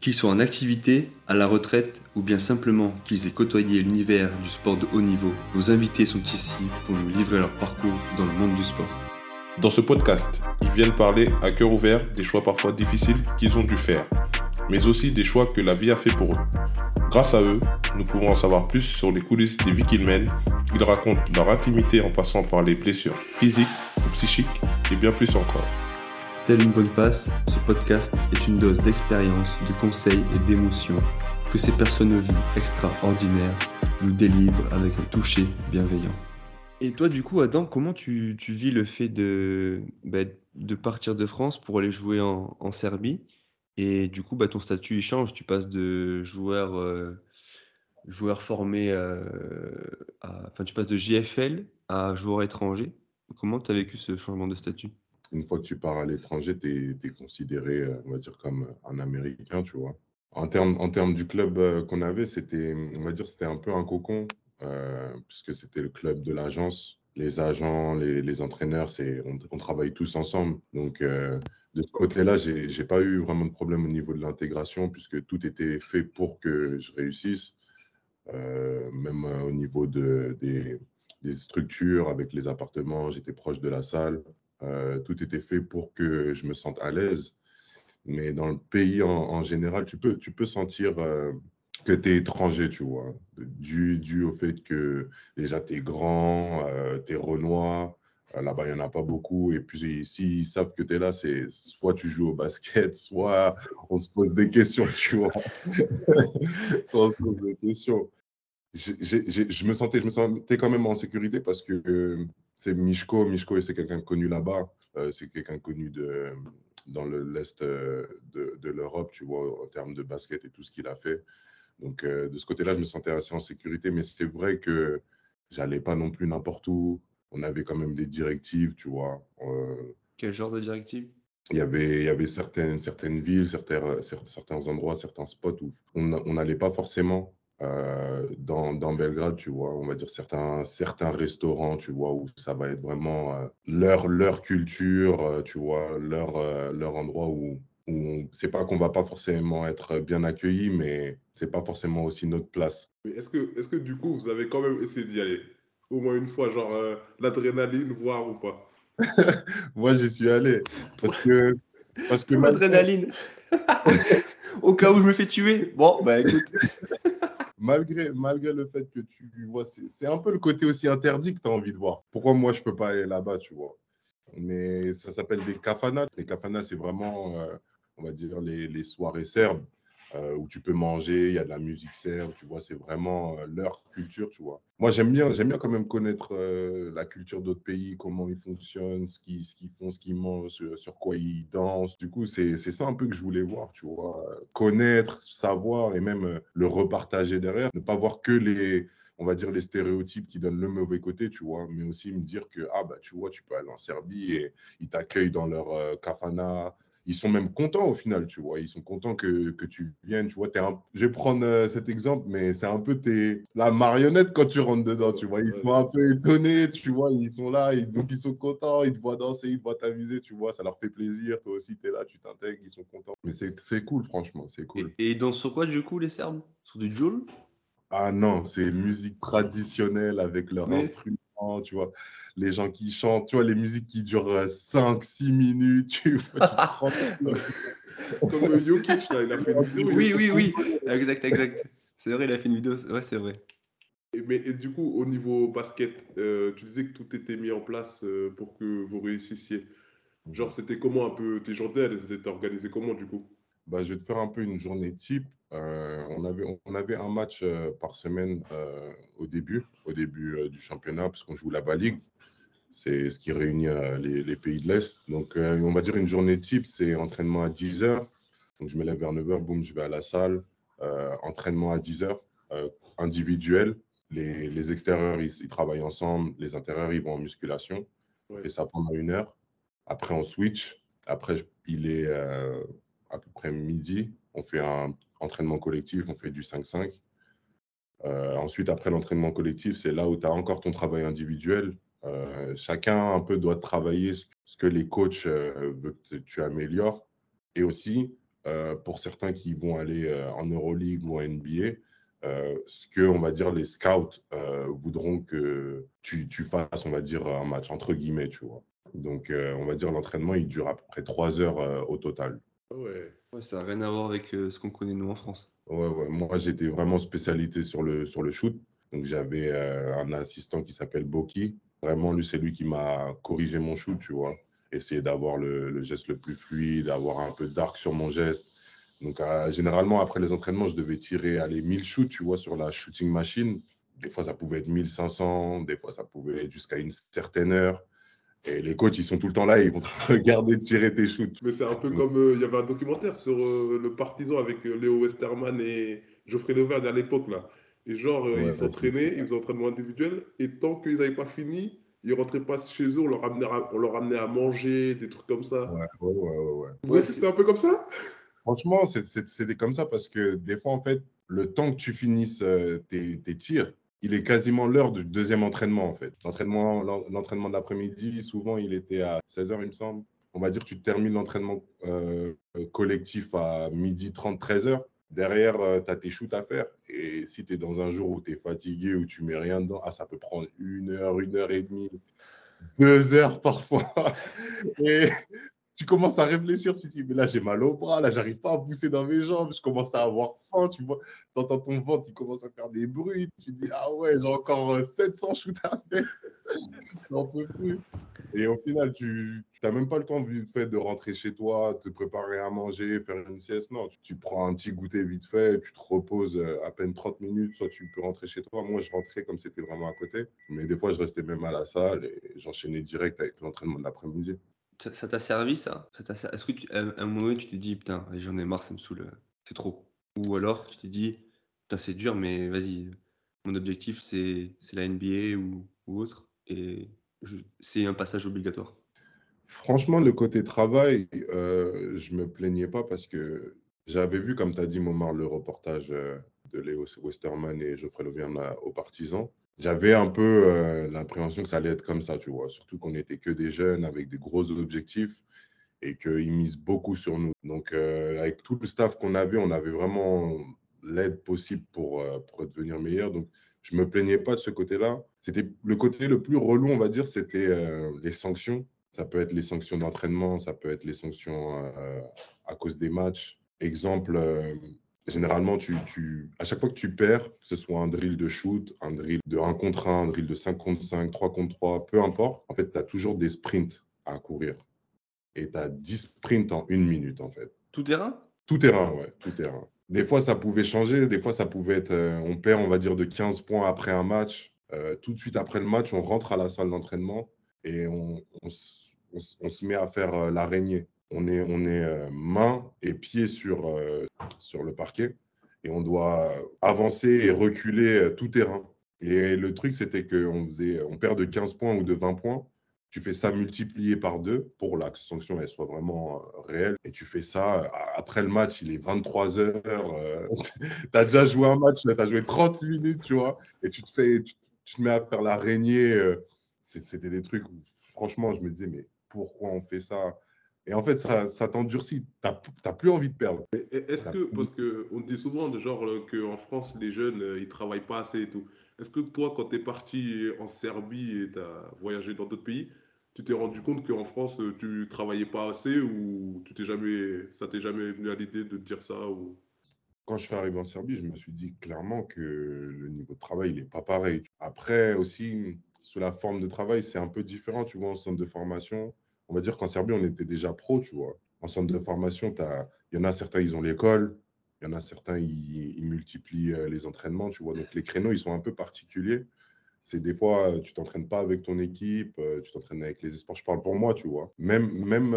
Qu'ils soient en activité, à la retraite ou bien simplement qu'ils aient côtoyé l'univers du sport de haut niveau, nos invités sont ici pour nous livrer leur parcours dans le monde du sport. Dans ce podcast, ils viennent parler à cœur ouvert des choix parfois difficiles qu'ils ont dû faire, mais aussi des choix que la vie a fait pour eux. Grâce à eux, nous pouvons en savoir plus sur les coulisses des vies qu'ils mènent. Ils racontent leur intimité en passant par les blessures physiques ou psychiques et bien plus encore. Telle une bonne passe, ce podcast est une dose d'expérience, de conseils et d'émotions que ces personnes de vie extraordinaires nous délivrent avec un toucher bienveillant. Et toi, du coup, Adam, comment tu, vis le fait de, bah, de partir de France pour aller jouer en, en Serbie? Et du coup, bah, ton statut il change. Tu passes de joueur, euh, joueur formé euh, à. Enfin, tu passes de JFL à joueur étranger. Comment tu as vécu ce changement de statut? Une fois que tu pars à l'étranger, tu es, considéré, euh, on va dire, comme un Américain, tu vois. En termes, en termes du club euh, qu'on avait, c'était, on va dire, c'était un peu un cocon, euh, puisque c'était le club de l'agence. Les agents, les, entraîneurs, on, travaille tous ensemble. Donc, euh, de ce côté-là, j'ai j'ai pas eu vraiment de problème au niveau de l'intégration, puisque tout était fait pour que je réussisse. Euh, même euh, au niveau de, des structures, avec les appartements, j'étais proche de la salle. Euh, tout était fait pour que je me sente à l'aise. Mais dans le pays en, général, tu peux, tu peux sentir euh, que tu es étranger, tu vois, dû, dû au fait que déjà tu es grand, euh, tu es renois. Euh, Là-bas, il n'y en a pas beaucoup. Et puis, s'ils savent que tu es là, c'est soit tu joues au basket, soit on se pose des questions, tu vois. soit on se pose des questions. Je me sentais, je me sentais quand même en sécurité parce que c'est Mishko. Mishko, c'est quelqu'un connu là-bas. Euh, c'est quelqu'un connu de, dans le- l'Est euh, de, de l'Europe, tu vois, en termes de basket et tout ce qu'il a fait. Donc, euh, de ce côté-là, je me sentais assez en sécurité. Mais c'est vrai que j'allais pas non plus n'importe où. On avait quand même des directives, tu vois. Euh, Quel genre de directive il y avait, il y avait certaines, certaines villes, certains, cer- certains endroits, certains spots où on n'allait pas forcément euh, dans, dans Belgrade, tu vois. On va dire certains, certains restaurants, tu vois, où ça va être vraiment euh, leur, leur culture, euh, tu vois, leur, euh, leur endroit où, où c'est pas qu'on va pas forcément être bien accueilli, mais c'est pas forcément aussi notre place. Est-ce que, est-ce que du coup, vous avez quand même essayé d'y aller? Au moins une fois, genre euh, l'adrénaline, voir ou pas? Moi, j'y suis allé parce que, parce que L'adrénaline Au cas où je me fais tuer Bon, bah écoute. Malgré, malgré le fait que tu vois, c'est un peu le côté aussi interdit que tu as envie de voir. Pourquoi moi, je peux pas aller là-bas, tu vois? Mais ça s'appelle des kafanas. Les kafanas, c'est vraiment, euh, on va dire, les soirées serbes euh, où tu peux manger, il y a de la musique serbe, tu vois, c'est vraiment euh, leur culture, tu vois. Moi, j'aime bien, j'aime bien quand même connaître euh, la culture d'autres pays, comment ils fonctionnent, ce qu'ils ce qu'ils font, ce qu'ils mangent, sur, quoi ils dansent. Du coup, c'est c'est ça un peu que je voulais voir, tu vois. Connaître, savoir et même le repartager derrière. Ne pas voir que les, on va dire, les stéréotypes qui donnent le mauvais côté, tu vois, mais aussi me dire que, ah, bah, tu vois, tu peux aller en Serbie et ils t'accueillent dans leur kafana. Ils sont même contents au final, tu vois. Ils sont contents que, que tu viennes, tu vois. T'es un- Je vais prendre euh, cet exemple, mais c'est un peu tes... la marionnette quand tu rentres dedans, tu vois. Ils sont un peu étonnés, tu vois. Ils sont là, ils- donc ils sont contents, ils te voient danser, ils te voient t'amuser, tu vois. Ça leur fait plaisir. Toi aussi, tu es là, tu t'intègres, ils sont contents. Mais c'est cool, franchement, c'est cool. Et, et ils dansent sur quoi du coup les Serbes? Sur du Joule? Ah non, c'est musique traditionnelle avec leurs Mais- tu vois. Les gens qui chantent, tu vois, les musiques qui durent 5-6 minutes, tu vois. Comme euh, Jokic, là, il a fait une vidéo. Oui, oui, oui. Exact, exact. C'est vrai, il a fait une vidéo. Ouais, c'est vrai. Et, mais et du coup, au niveau basket, euh, tu disais que tout était mis en place euh, pour que vous réussissiez. Genre, c'était comment un peu tes journées, elles étaient organisées comment du coup? Bah, je vais te faire un peu une journée type. Euh, on avait, on avait un match euh, par semaine euh, au début, au début du championnat, parce qu'on joue la Ligue. C'est ce qui réunit les, les pays de l'Est. Donc, on va dire une journée type, c'est entraînement à 10 heures. Donc, je me lève vers 9 heures, boum, je vais à la salle. Entraînement à 10 heures, euh, individuel. Les, les extérieurs, ils, ils travaillent ensemble. Les intérieurs, ils vont en musculation. On Ouais. fait ça pendant une heure. Après, on switch. Après, il est à peu près midi. On fait un entraînement collectif, on fait du 5-5. Euh, ensuite, après l'entraînement collectif, c'est là où tu as encore ton travail individuel. Euh, chacun un peu doit travailler ce que les coachs euh, veulent que tu améliores. Et aussi, pour certains qui vont aller en Euroleague ou en NBA, ce que, on va dire, les scouts voudront que tu, tu, fasses, on va dire, un match, entre guillemets, tu vois. Donc, on va dire, l'entraînement, il dure à peu près trois heures au total. Ouais. ouais ça n'a rien à voir avec ce qu'on connaît, nous, en France. Ouais, ouais. Moi, j'étais vraiment spécialité sur le, sur le shoot. Donc, j'avais un assistant qui s'appelle Boki. Vraiment, lui, c'est lui qui m'a corrigé mon shoot, tu vois essayer d'avoir le, geste le plus fluide, d'avoir un peu d'arc sur mon geste. Donc, euh, généralement, après les entraînements, je devais tirer les 1000 shoots, tu vois, sur la shooting machine. Des fois, ça pouvait être 1500, des fois, ça pouvait être jusqu'à une certaine heure. Et les coachs, ils sont tout le temps là, ils vont te regarder tirer tes shoots. Mais c'est un peu comme, euh, il y avait un documentaire sur euh, le partisan avec Léo Westerman et Geoffrey Leverde à l'époque, là. Et genre, ils s'entraînaient, ils faisaient entraînement individuel, et tant qu'ils n'avaient pas fini, ils rentraient pas chez eux, on leur, ramenait à, on leur ramenait à manger, des trucs comme ça. Ouais, ouais, ouais. ouais. ouais c'était un peu comme ça? Franchement, c'était comme ça parce que des fois, en fait, le temps que tu finisses euh, tes, tes, tirs, il est quasiment l'heure du deuxième entraînement, en fait. L'entraînement l'entraînement de l'après-midi, souvent, il était à 16h, il me semble. On va dire que tu termines l'entraînement euh, collectif à midi 30, 13h. Derrière, euh, tu as tes shoots à faire. Et si tu es dans un jour où tu es fatigué, où tu mets rien dedans, ah, ça peut prendre une heure, une heure et demie, deux heures parfois. Et tu commences à réfléchir, tu te dis, mais là, j'ai mal au bras, là, j'arrive pas à pousser dans mes jambes, je commence à avoir faim, tu vois. Tu entends ton ventre, il commence à faire des bruits, tu te dis, ah ouais, j'ai encore 700 euh, shoots à faire. J'en peux plus. Et au final, tu n'as même pas le temps vite fait de rentrer chez toi, te préparer à manger, faire une sieste. Non, tu, prends un petit goûter vite fait, tu te reposes euh, à peine 30 minutes, soit tu peux rentrer chez toi. Moi, je rentrais comme c'était vraiment à côté. Mais des fois, je restais même à la salle et j'enchaînais direct avec l'entraînement de l'après-midi. Ça t'a servi ça, Est-ce que à un moment donné, tu t'es dit, putain, j'en ai marre, ça me saoule, c'est trop? Ou alors tu t'es dit, putain, c'est dur, mais vas-y, mon objectif, c'est la NBA ou, ou autre. Et c'est un passage obligatoire Franchement, le côté travail, euh, je me plaignais pas parce que j'avais vu, comme tu as dit, Momar, le reportage euh, de Léo Westerman et Geoffrey Levierne aux partisans. J'avais un peu euh, l'impression que ça allait être comme ça, tu vois. Surtout qu'on n'était que des jeunes avec des gros objectifs et qu'ils misent beaucoup sur nous. Donc, avec tout le staff qu'on avait, on avait vraiment l'aide possible pour, pour devenir meilleur. Donc, je me plaignais pas de ce côté-là. C'était le côté le plus relou, on va dire, c'était euh, les sanctions. Ça peut être les sanctions d'entraînement, ça peut être les sanctions euh, à cause des matchs. Exemple, euh, généralement, tu, tu, à chaque fois que tu perds, que ce soit un drill de shoot, un drill de 1 contre 1, un drill de 5 contre 5, 3 contre 3, peu importe, en fait, tu as toujours des sprints à courir. Et tu as 10 sprints en une minute, en fait. Tout terrain? Tout terrain, ouais, tout terrain. Des fois, ça pouvait changer. Des fois, ça pouvait être, euh, on perd, on va dire, de 15 points après un match. Euh, tout de suite après le match, on rentre à la salle d'entraînement et on, se met à faire euh, l'araignée. On est, on est main et pied sur, sur le parquet et on doit avancer et reculer tout terrain. Et le truc, c'était qu'on on perd de 15 points ou de 20 points tu fais ça multiplié par deux pour la sanction elle soit vraiment euh, réelle. Et tu fais ça euh, après le match, il est 23 heures. Euh, tu as déjà joué un match, tu as joué 30 minutes, tu vois, et tu te, fais, tu, te mets à faire l'araignée. C'était des trucs où, franchement, je me disais, mais pourquoi on fait ça? Et en fait, ça, ça t'endurcit. Tu n'as plus envie de perdre. Est-ce que, parce qu'on dit souvent de genre qu'en France, les jeunes, ils ne travaillent pas assez et tout. Est-ce que toi, quand tu es parti en Serbie et tu as voyagé dans d'autres pays, tu t'es rendu compte qu'en France, tu travaillais pas assez ou tu t'es jamais, ça t'est jamais venu à l'idée de te dire ça ou... Quand je suis arrivé en Serbie, je me suis dit clairement que le niveau de travail, il n'est pas pareil. Après aussi, sous la forme de travail, c'est un peu différent. Tu vois, en centre de formation, on va dire qu'en Serbie, on était déjà pro, tu vois. En centre de formation, il y en a certains, ils ont l'école, il y en a certains, ils, multiplient euh, les entraînements, tu vois. Donc, les créneaux, ils sont un peu particuliers. C'est des fois, euh, tu t'entraînes pas avec ton équipe, euh, tu t'entraînes avec les espoirs. Je parle pour moi, tu vois. Même, même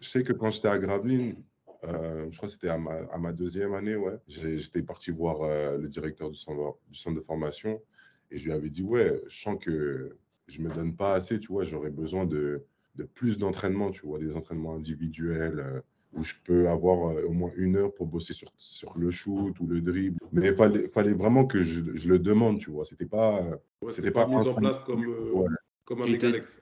je sais que quand j'étais à Gravelines, je crois que c'était à ma, deuxième année, ouais. J'étais parti voir le directeur du centre, du centre de formation et je lui avais dit, ouais, je sens que je me donne pas assez, tu vois, j'aurais besoin de, de plus d'entraînement, tu vois, des entraînements individuels où je peux avoir euh, au moins une heure pour bosser sur, sur le shoot ou le dribble. Mais il fallait, fallait vraiment que je, je, le demande, tu vois. C'était pas. c'était pas mis en place comme, euh, comme avec Alex.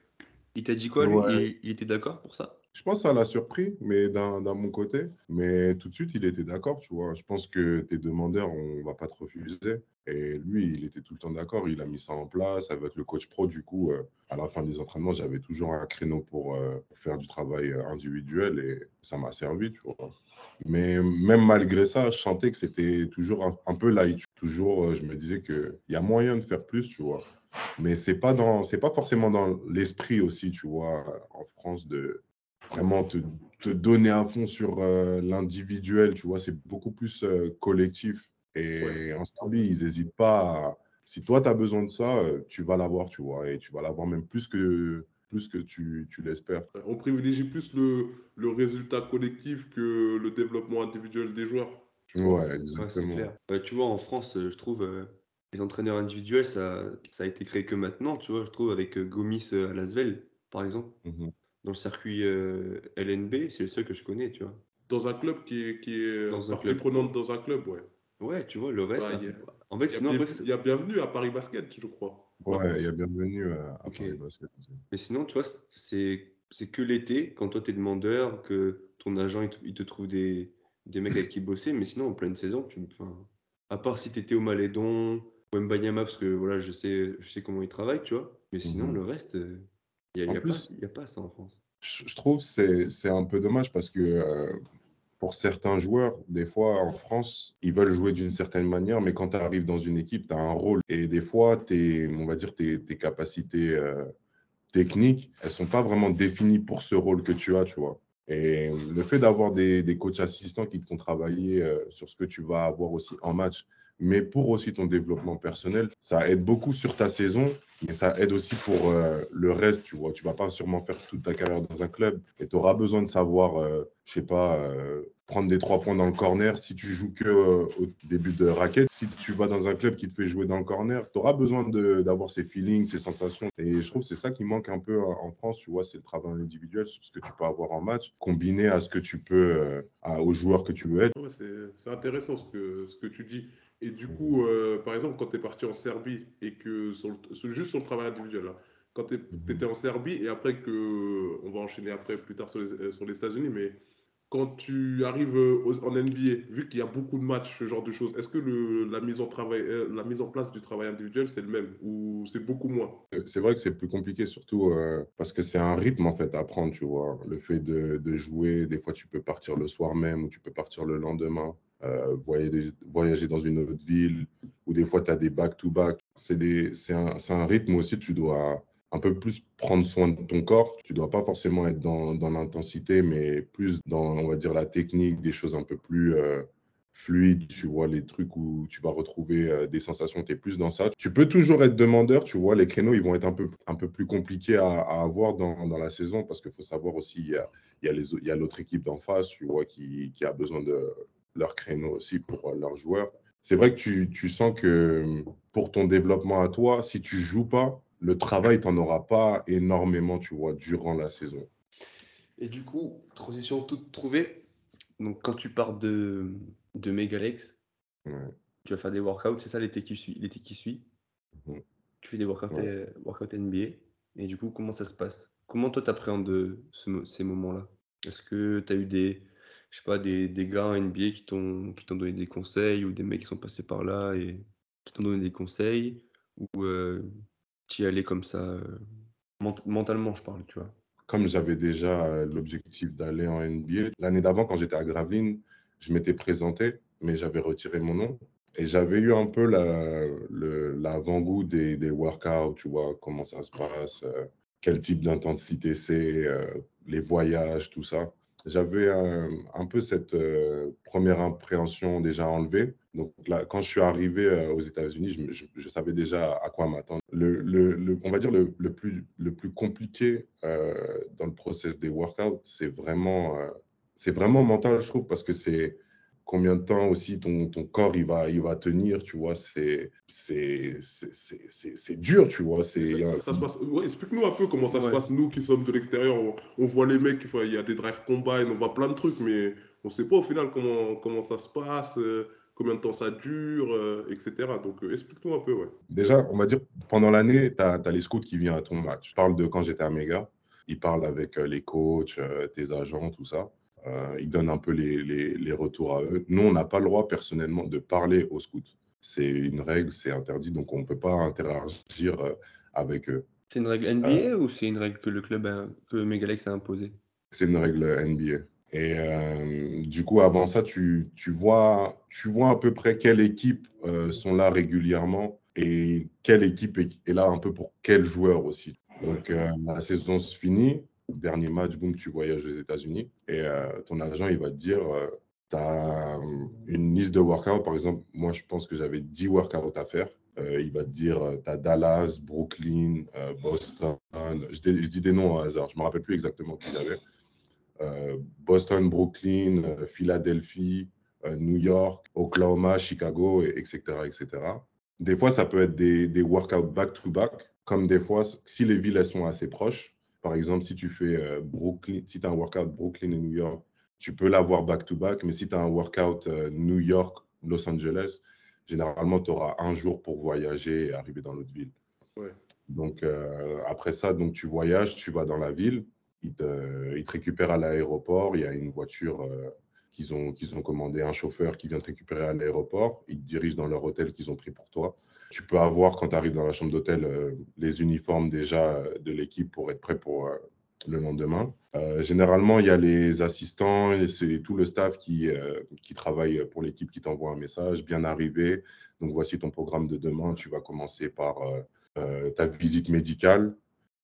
Il t'a dit quoi, lui? Il, était d'accord pour ça? Je pense que ça l'a surpris, mais d'un mon côté. Mais tout de suite, il était d'accord, tu vois. Je pense que tes demandeurs, on va pas te refuser. Et lui, il était tout le temps d'accord. Il a mis ça en place avec le coach pro. Du coup, euh, à la fin des entraînements, j'avais toujours un créneau pour euh, faire du travail euh, individuel et ça m'a servi, tu vois. Mais même malgré ça, je sentais que c'était toujours un, peu light. Toujours, je me disais qu'il y a moyen de faire plus, tu vois. Mais ce n'est pas, pas forcément dans l'esprit aussi, tu vois, en France, de vraiment te, te donner un fond sur l'individuel, tu vois. C'est beaucoup plus collectif. Et en Serbie, ils n'hésitent pas. Si toi, tu as besoin de ça, euh, tu vas l'avoir, tu vois. Et tu vas l'avoir même plus que, plus que tu, tu l'espères. On privilégie plus le, le, résultat collectif que le développement individuel des joueurs. Ouais, exactement. tu vois, en France, euh, je trouve, euh, les entraîneurs individuels, ça, ça a été créé que maintenant, tu vois, je trouve, avec Gomis à Lasvel, par exemple. Mmh dans le circuit LNB, c'est le seul que je connais, tu vois. Dans un club qui est, qui est dans partie prenante dans un club, ouais. Ouais, tu vois, le reste. En fait, sinon, il y a bienvenue à Paris Basket, je crois. Ouais, il y a bienvenue à, Paris Basket. Mais sinon, tu vois, c'est que l'été, quand toi, tu es demandeur, que ton agent, il te, trouve des, des mecs avec qui bosser. Mais sinon, en pleine saison, tu, à part si tu étais au Malédon ou Mbanyama, parce que voilà, je sais, je sais comment il travaille, tu vois. Mais sinon, mhm. le reste, il n'y a, a, pas ça en France. Je trouve que c'est un peu dommage parce que euh, pour certains joueurs, des fois en France, ils veulent jouer d'une certaine manière, mais quand tu arrives dans une équipe, tu as un rôle. Et des fois, tes, on va dire tes, tes capacités euh, techniques, elles sont pas vraiment définies pour ce rôle que tu as, tu vois. Et le fait d'avoir des, des, coachs assistants qui te font travailler euh, sur ce que tu vas avoir aussi en match, mais pour aussi ton développement personnel, ça aide beaucoup sur ta saison, mais ça aide aussi pour euh, le reste, tu vois. Tu vas pas sûrement faire toute ta carrière dans un club et tu auras besoin de savoir, euh, je sais pas, euh, prendre des trois points dans le corner si tu joues que au début de raquette. Si tu vas dans un club qui te fait jouer dans le corner, tu auras besoin d'avoir ces feelings, ces sensations. Et je trouve que c'est ça qui manque un peu en France, tu vois, c'est le travail individuel sur ce que tu peux avoir en match, combiné à ce que tu peux, aux joueurs que tu veux être. c'est intéressant ce que, ce que tu dis. Et du coup, euh, par exemple, quand tu es parti en Serbie et que, sur juste sur le travail individuel, là, quand tu étais en Serbie et après que, on va enchaîner après plus tard sur les, euh, sur les États-Unis, mais quand tu arrives euh, en NBA, vu qu'il y a beaucoup de matchs, ce genre de choses, est-ce que le, la, mise en travail, la mise en place du travail individuel, c'est le même ou c'est beaucoup moins? C'est vrai que c'est plus compliqué, surtout parce que c'est un rythme en fait à prendre, tu vois. Le fait de, de, jouer, des fois tu peux partir le soir même ou tu peux partir le lendemain. Euh, voyager, dans une autre ville, ou des fois tu as des back-to-back. C'est un, un, rythme aussi, tu dois un peu plus prendre soin de ton corps. Tu dois pas forcément être dans, dans l'intensité, mais plus dans, on va dire, la technique, des choses un peu plus euh, fluides. Tu vois, les trucs où tu vas retrouver euh, des sensations, tu es plus dans ça. Tu peux toujours être demandeur, tu vois, les créneaux, ils vont être un peu, un peu plus compliqués à, avoir dans, dans, la saison parce qu'il faut savoir aussi, il y a, il y a l'autre équipe d'en face, tu vois, qui, qui a besoin de leur créneau aussi pour euh, leurs joueurs. C'est vrai que tu, tu, sens que pour ton développement à toi, si tu joues pas, le travail, tu n'en auras pas énormément, tu vois, durant la saison. Et du coup, transition toute trouvée. Donc, quand tu pars de, de Megalex, tu vas faire des workouts, c'est ça l'été qui suit, l'été qui suit? Mhm. Tu fais des workouts, euh, workouts NBA. Et du coup, comment ça se passe? Comment toi, tu appréhendes ce, ces moments-là? Est-ce que tu as eu des, je sais pas, des, des gars NBA qui t'ont donné des conseils ou des mecs qui sont passés par là et qui t'ont donné des conseils ou euh, tu y allais comme ça euh, mentalement, je parle, tu vois. Comme j'avais déjà euh, l'objectif d'aller en NBA, l'année d'avant, quand j'étais à Gravelines, je m'étais présenté, mais j'avais retiré mon nom. Et j'avais eu un peu l'avant-goût des, des workouts, tu vois, comment ça se passe, quel type d'intensité c'est, les voyages, tout ça j'avais un, peu cette euh, première appréhension déjà enlevée. Donc là, quand je suis arrivé euh, aux États-Unis, je, savais déjà à quoi m'attendre. Le, on va dire le, plus, compliqué euh, dans le process des workouts, c'est vraiment mental, je trouve, parce que c'est combien de temps aussi ton, ton corps il va, il va tenir, tu vois, c'est dur, tu vois. Ça, ça, se passe, explique-nous un peu comment ça se passe, nous qui sommes de l'extérieur, on, voit les mecs, il y a des drive combine, on voit plein de trucs, mais on ne sait pas au final comment, comment ça se passe, euh, combien de temps ça dure, euh, etc. Donc euh, explique-nous un peu, ouais. Déjà, on va dire, pendant l'année, tu as, as, les scouts qui viennent à ton match. Je parle de quand j'étais à Mega il parle avec les coachs, tes agents, tout ça. Il donne un peu les, les, les, retours à eux. Nous, on n'a pas le droit personnellement de parler aux scouts. C'est une règle, c'est interdit, donc on ne peut pas interagir avec eux. C'est une règle NBA ou c'est une règle que le club, a, que Megalex a imposée? C'est une règle NBA. Et euh, du coup, avant ça, tu, tu, vois, tu vois à peu près quelles équipes euh, sont là régulièrement et quelle équipe est, là un peu pour quel joueur aussi. Donc, euh, la saison se finit. Dernier match, boum, tu voyages aux États-Unis. Et ton agent, il va te dire tu as une liste de workouts. Par exemple, moi, je pense que j'avais 10 workouts à faire. il va te dire, tu as Dallas, Brooklyn, Boston. Je, dis des noms au hasard. Je ne me rappelle plus exactement qui j'avais. Euh, Boston, Brooklyn, euh, Philadelphie, euh, New York, Oklahoma, Chicago, etc., etc. Des fois, ça peut être des, des workouts back-to-back, comme des fois, si les villes sont assez proches. Par exemple, si tu fais Brooklyn, si tu as un workout Brooklyn et New York, tu peux l'avoir back-to-back, mais si tu as un workout New York, Los Angeles, généralement, tu auras un jour pour voyager et arriver dans l'autre ville. Donc, après ça, donc, tu voyages, tu vas dans la ville, ils te, ils récupèrent à l'aéroport. Il y a une voiture euh, qu'ils ont, qu'ils ont commandé, un chauffeur qui vient te récupérer à l'aéroport. Ils te dirigent dans leur hôtel qu'ils ont pris pour toi. Tu peux avoir, quand tu arrives dans la chambre d'hôtel, euh, les uniformes déjà euh, de l'équipe pour être prêt pour le lendemain. généralement, il y a les assistants et c'est tout le staff qui, qui travaille pour l'équipe qui t'envoie un message. Bien arrivé. Donc, voici ton programme de demain. Tu vas commencer par ta visite médicale.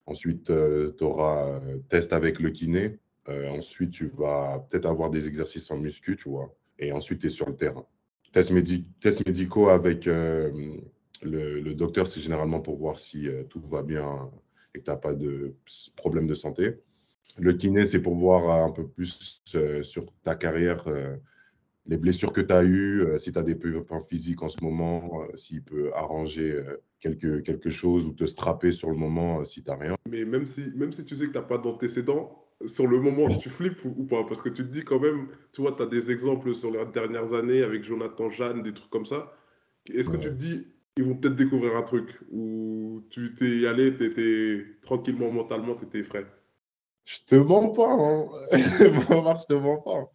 Ensuite, euh, tu auras euh, test avec le kiné. Euh, ensuite, tu vas peut-être avoir des exercices en muscu, tu vois. Et ensuite, tu es sur le terrain. Tests, médicaux avec le, docteur, c'est généralement pour voir si tout va bien et que tu n'as pas de problème de santé. Le kiné, c'est pour voir un peu plus sur ta carrière, les blessures que tu as eues, si tu as des pépins physiques en ce moment, s'il peut arranger quelque, quelque chose ou te strapper sur le moment si tu n'as rien. Mais même si, même si tu sais que tu n'as pas d'antécédents, sur le moment, tu flippes ou, pas? Parce que tu te dis quand même, tu vois, tu as des exemples sur les dernières années avec Jonathan Jeanne, des trucs comme ça. Est-ce que tu te dis, ils vont peut-être découvrir un truc Ou tu t'es allé, tu étais tranquillement mentalement, tu étais frais Je te mens pas, hein. je te mens pas.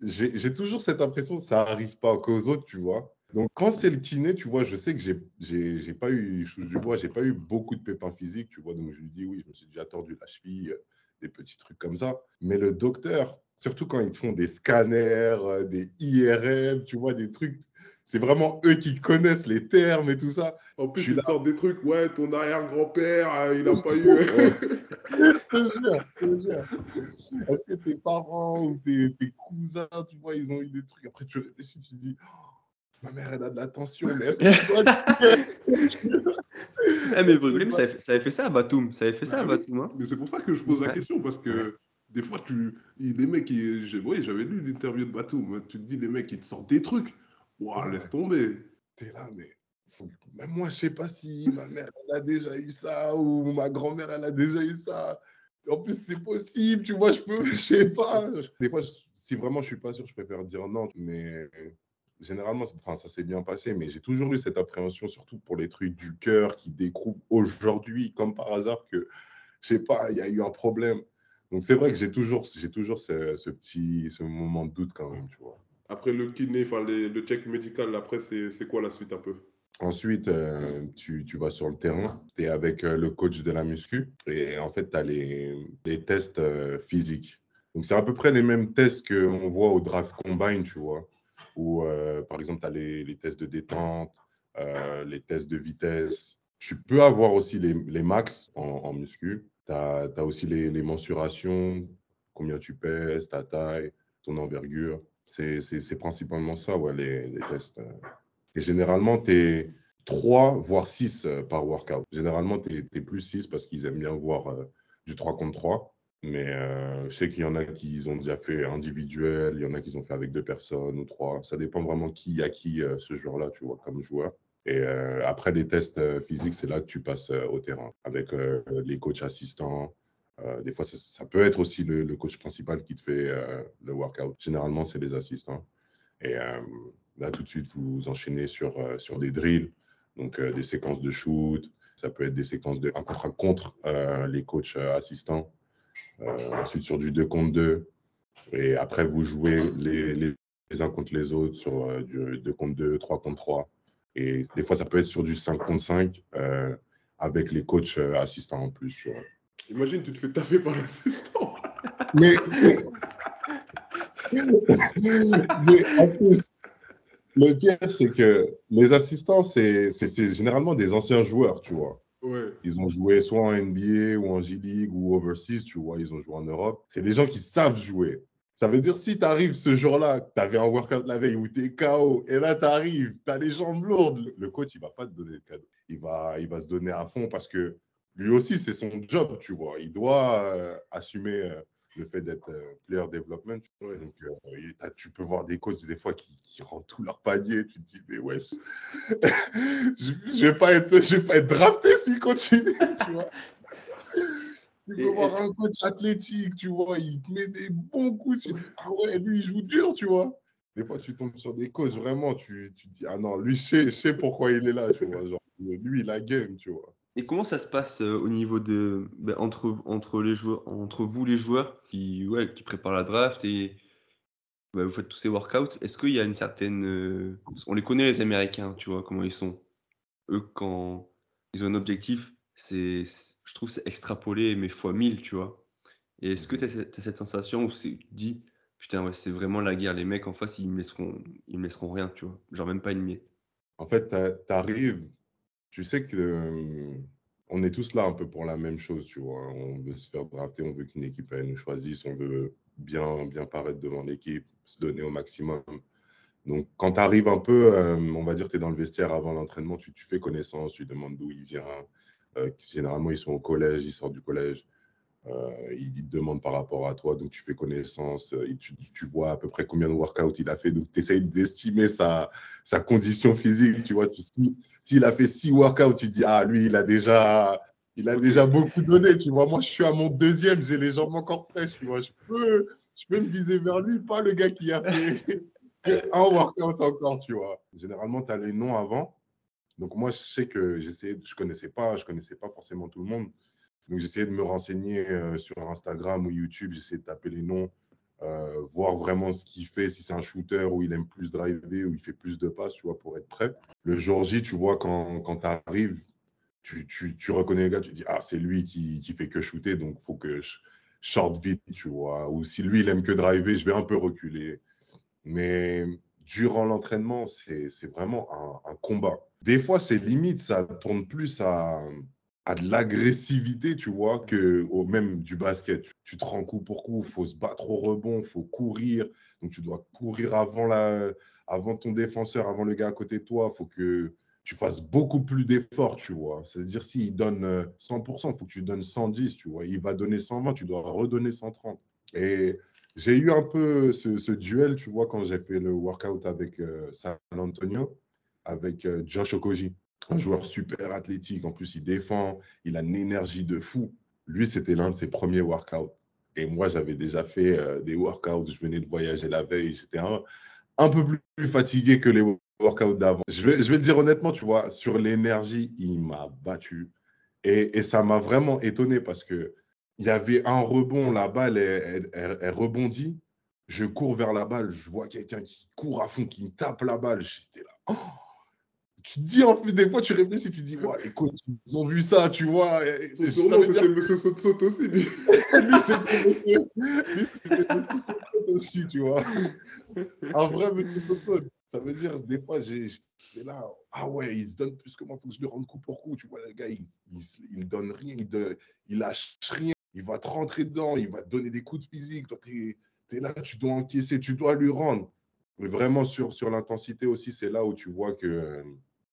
J'ai toujours cette impression ça n'arrive pas qu'aux autres, tu vois. Donc, quand c'est le kiné, tu vois, je sais que j'ai pas eu, je du bois, j'ai pas eu beaucoup de pépins physiques, tu vois. Donc, je lui dis, oui, je me suis déjà tordu la cheville, euh, des petits trucs comme ça. Mais le docteur, surtout quand ils font des scanners, euh, des IRM, tu vois, des trucs, c'est vraiment eux qui connaissent les termes et tout ça. En plus, ils sortent des trucs, ouais, ton arrière-grand-père, euh, il n'a pas eu. je te jure, je te jure. Est-ce que tes parents ou tes, tes, cousins, tu vois, ils ont eu des trucs? Après, tu réfléchis, tu te dis, Ma mère, elle a de l'attention, mais est-ce que ah, mais vous ça, avait, ça avait fait ça à Batum. Ça avait fait ça à bah Batum. Hein. Mais c'est pour ça que je pose la question, parce que des fois, tu, les mecs, oui, j'avais lu l'interview de Batum. Tu te dis, les mecs, ils te sortent des trucs. Waouh, laisse tomber. T'es là, mais même moi, je sais pas si ma mère, elle a déjà eu ça, ou ma grand-mère, elle a déjà eu ça. En plus, c'est possible, tu vois, je peux, je sais pas. Des fois, si vraiment je suis pas sûr, je préfère dire non, mais généralement, enfin, ça s'est bien passé, mais j'ai toujours eu cette appréhension, surtout pour les trucs du cœur qui découvrent aujourd'hui, comme par hasard, que, je sais pas, il y a eu un problème. Donc, c'est vrai que j'ai toujours, j'ai toujours ce, ce, petit ce moment de doute quand même, tu vois. Après le kiné, enfin, le check médical, après, c'est quoi la suite un peu? Ensuite, euh, tu, tu, vas sur le terrain, tu es avec euh, le coach de la muscu et en fait, tu as les, les tests euh, physiques. Donc, c'est à peu près les mêmes tests qu'on voit au draft combine, tu vois où, par exemple, tu as les, tests de détente, les tests de vitesse. Tu peux avoir aussi les, les max en, muscu. Tu as, aussi les, les, mensurations, combien tu pèses, ta taille, ton envergure. C'est principalement ça, ouais, les, tests. Et généralement, tu es 3, voire 6 euh, par workout. Généralement, tu es, plus 6 parce qu'ils aiment bien voir du 3 contre 3. Mais euh, je sais qu'il y en a qui ont déjà fait individuel, il y en a qui ont fait avec deux personnes ou trois. Ça dépend vraiment qui a qui euh, ce joueur-là, tu vois, comme joueur. Et euh, après les tests physiques, c'est là que tu passes au terrain avec les coachs assistants. Des fois, ça, peut être aussi le, coach principal qui te fait le workout. Généralement, c'est les assistants. Et là, tout de suite, vous enchaînez sur, sur des drills, donc des séquences de shoot. Ça peut être des séquences de un contre un contre les coachs assistants ensuite sur du 2 contre 2. Et après, vous jouez les, les, uns contre les autres sur du 2 contre 2, 3 contre 3. Et des fois, ça peut être sur du 5 contre 5 avec les coachs assistants en plus. Imagine, tu te fais taper par l'assistant. Mais, mais en plus, le pire, c'est que les assistants, c'est généralement des anciens joueurs, tu vois. Ils ont joué soit en NBA ou en G-League ou overseas, tu vois, ils ont joué en Europe. C'est des gens qui savent jouer. Ça veut dire si tu arrives ce jour-là, tu avais un workout la veille où tu es KO, et là tu arrives, tu as les jambes lourdes, le coach, il va pas te donner de cadeau. Il va, il va se donner à fond parce que lui aussi, c'est son job, tu vois. Il doit euh, assumer euh, le fait d'être euh, player development. Donc, tu peux voir des coachs des fois qui, qui rendent tout leur panier. Tu te dis, mais wesh, je ne vais, pas être, je vais pas être drafté s'il continue, tu vois. Tu peux voir un coach athlétique, tu vois, il te met des bons coups. Tu dis, ah ouais, lui, il joue dur, tu vois. Des fois, tu tombes sur des coachs, vraiment, tu, tu te dis, ah non, lui, je sais, je sais pourquoi il est là, tu vois. Genre, lui, il a game, tu vois. Et comment ça se passe euh, au niveau de ben, entre, entre les joueurs, entre vous les joueurs qui, ouais, qui préparent la draft et ben, vous faites tous ces workouts, est-ce qu'il y a une certaine euh, on les connaît les Américains, tu vois comment ils sont. Eux quand ils ont un objectif, c'est je trouve c'est extrapolé mais fois 1000, tu vois. Et est-ce que tu as, cette sensation où c'est dit putain ouais, c'est vraiment la guerre, les mecs en face ils me laisseront ils me laisseront rien, tu vois. Genre même pas une miette. En fait, tu arrives tu sais que est tous là un peu pour la même chose, tu vois. On veut se faire drafter, on veut qu'une équipe nous choisisse, on veut bien, bien paraître devant l'équipe, se donner au maximum. Donc, quand tu arrives un peu, on va dire, tu es dans le vestiaire avant l'entraînement, tu, tu, fais connaissance, tu demandes d'où il vient. généralement, ils sont au collège, ils sortent du collège. Euh, il te demande par rapport à toi, donc tu fais connaissance, euh, tu, tu, vois à peu près combien de workouts il a fait, donc tu essayes d'estimer sa, condition physique, tu vois. S'il a fait six workouts, tu dis, ah, lui, il a déjà, il a déjà beaucoup donné, tu vois. Moi, je suis à mon deuxième, j'ai les jambes encore fraîches, tu vois. Je peux, je peux me viser vers lui, pas le gars qui a fait un workout encore, tu vois. Généralement, tu as les noms avant. Donc, moi, je sais que j'essayais, je connaissais pas, je connaissais pas forcément tout le monde. Donc, j'essayais de me renseigner euh, sur Instagram ou YouTube, j'essayais de taper les noms, euh, voir vraiment ce qu'il fait, si c'est un shooter ou il aime plus driver ou il fait plus de passes, tu vois, pour être prêt. Le jour J, tu vois, quand, quand tu arrives, tu, tu, tu, reconnais le gars, tu dis, ah, c'est lui qui, qui fait que shooter, donc il faut que je short vite, tu vois. Ou si lui, il aime que driver, je vais un peu reculer. Mais durant l'entraînement, c'est vraiment un, un, combat. Des fois, c'est limite, ça tourne plus à, à de l'agressivité, tu vois, que au même du basket. Tu te rends coup pour coup, faut se battre au rebond, faut courir. Donc, tu dois courir avant, la, avant ton défenseur, avant le gars à côté de toi. Faut que tu fasses beaucoup plus d'efforts, tu vois. C'est-à-dire, s'il donne 100%, il faut que tu donnes 110, tu vois. Il va donner 120, tu dois redonner 130. Et j'ai eu un peu ce, duel, tu vois, quand j'ai fait le workout avec euh, San Antonio, avec euh, Josh Okoji un joueur super athlétique. En plus, il défend, il a une énergie de fou. Lui, c'était l'un de ses premiers workouts. Et moi, j'avais déjà fait euh, des workouts. Je venais de voyager la veille. J'étais un, peu plus fatigué que les workouts d'avant. Je vais, je vais le dire honnêtement, tu vois, sur l'énergie, il m'a battu. Et, ça m'a vraiment étonné parce que il y avait un rebond, la balle, elle, elle, rebondit. Je cours vers la balle, je vois quelqu'un qui court à fond, qui me tape la balle. J'étais là. Oh tu te dis, en fait, des fois, tu réfléchis, tu te dis, ouais, les coachs, ils ont vu ça, tu vois. Ça veut dire... monsieur saute saute aussi, lui. lui, c'était monsieur, lui, monsieur saute aussi, tu vois. Un vrai monsieur saute saute. Ça veut dire, des fois, j'étais là, ah ouais, il se donne plus que moi, il faut que je lui rende coup pour coup. Tu vois, le gars, il, il, donne rien, il, il lâche rien. Il va te rentrer dedans, il va te donner des coups de physique. Toi, tu es, es, là, tu dois encaisser, tu dois lui rendre. Mais vraiment, sur, sur l'intensité aussi, c'est là où tu vois que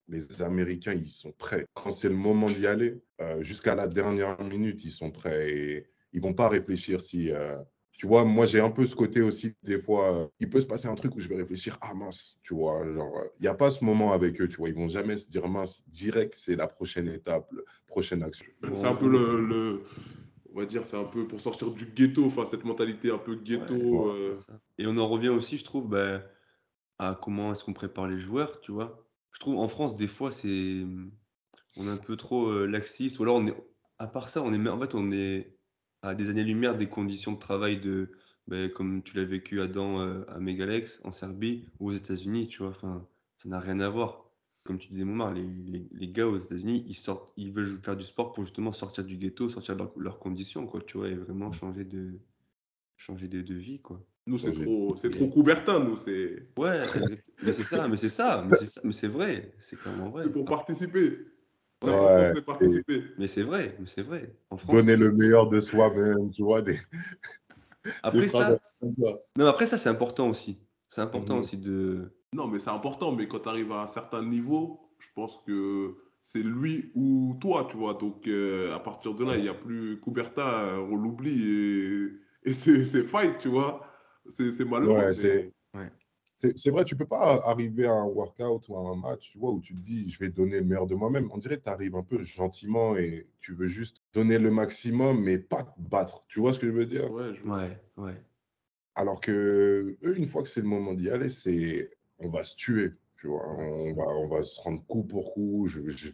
les Américains, ils sont prêts. Quand c'est le moment d'y aller, euh, jusqu'à la dernière minute, ils sont prêts et ils vont pas réfléchir si. Euh, tu vois, moi, j'ai un peu ce côté aussi, des fois, euh, il peut se passer un truc où je vais réfléchir, ah mince, tu vois, genre, il n'y a pas ce moment avec eux, tu vois, ils vont jamais se dire mince, direct, c'est la prochaine étape, la prochaine action. C'est un peu le, on va dire, c'est un peu pour sortir du ghetto, enfin, cette mentalité un peu ghetto. Et on en revient aussi, je trouve, ben, à comment est-ce qu'on prépare les joueurs, tu vois je trouve en France, des fois, c'est on est un peu trop laxiste. Ou alors, on est, à part ça, on est, en fait, on est à des années-lumière des conditions de travail de, ben, comme tu l'as vécu Adam euh, à Megalex en Serbie ou aux États-Unis, tu vois. Enfin, ça n'a rien à voir. Comme tu disais, Moumar, les, les, les gars aux États-Unis, ils sortent, ils veulent faire du sport pour justement sortir du ghetto, sortir de leurs conditions, quoi, tu vois, et vraiment changer de, changer de, de vie, quoi. Nous, c'est trop, c'est trop Coubertin, nous, c'est. Ouais, mais c'est ça, mais c'est ça, mais c'est, mais c'est vrai, c'est clairement vrai. C'est pour participer. Ouais, c'est participer. Mais c'est vrai, mais c'est vrai. En France, Donner le meilleur de soi-même, tu vois. Des... Après des ça, non, après ça, c'est important aussi. C'est important mhm. aussi de. Non, mais c'est important, mais quand tu arrives à un certain niveau, je pense que c'est lui ou toi, tu vois. Donc, euh, à partir de là, il n'y a plus Coubertin, on l'oublie et, et c'est fight, tu vois. C'est malheureux. Ouais, c'est c'est vrai, tu peux pas arriver à un workout ou à un match, tu vois, où tu te dis, je vais donner le meilleur de moi-même. On dirait que tu arrives un peu gentiment et tu veux juste donner le maximum, mais pas te battre. Tu vois ce que je veux dire Ouais, ouais, ouais. Alors que eux, une fois que c'est le moment d'y aller, c'est on va se tuer, tu vois. On va, on va se rendre coup pour coup. Je, je,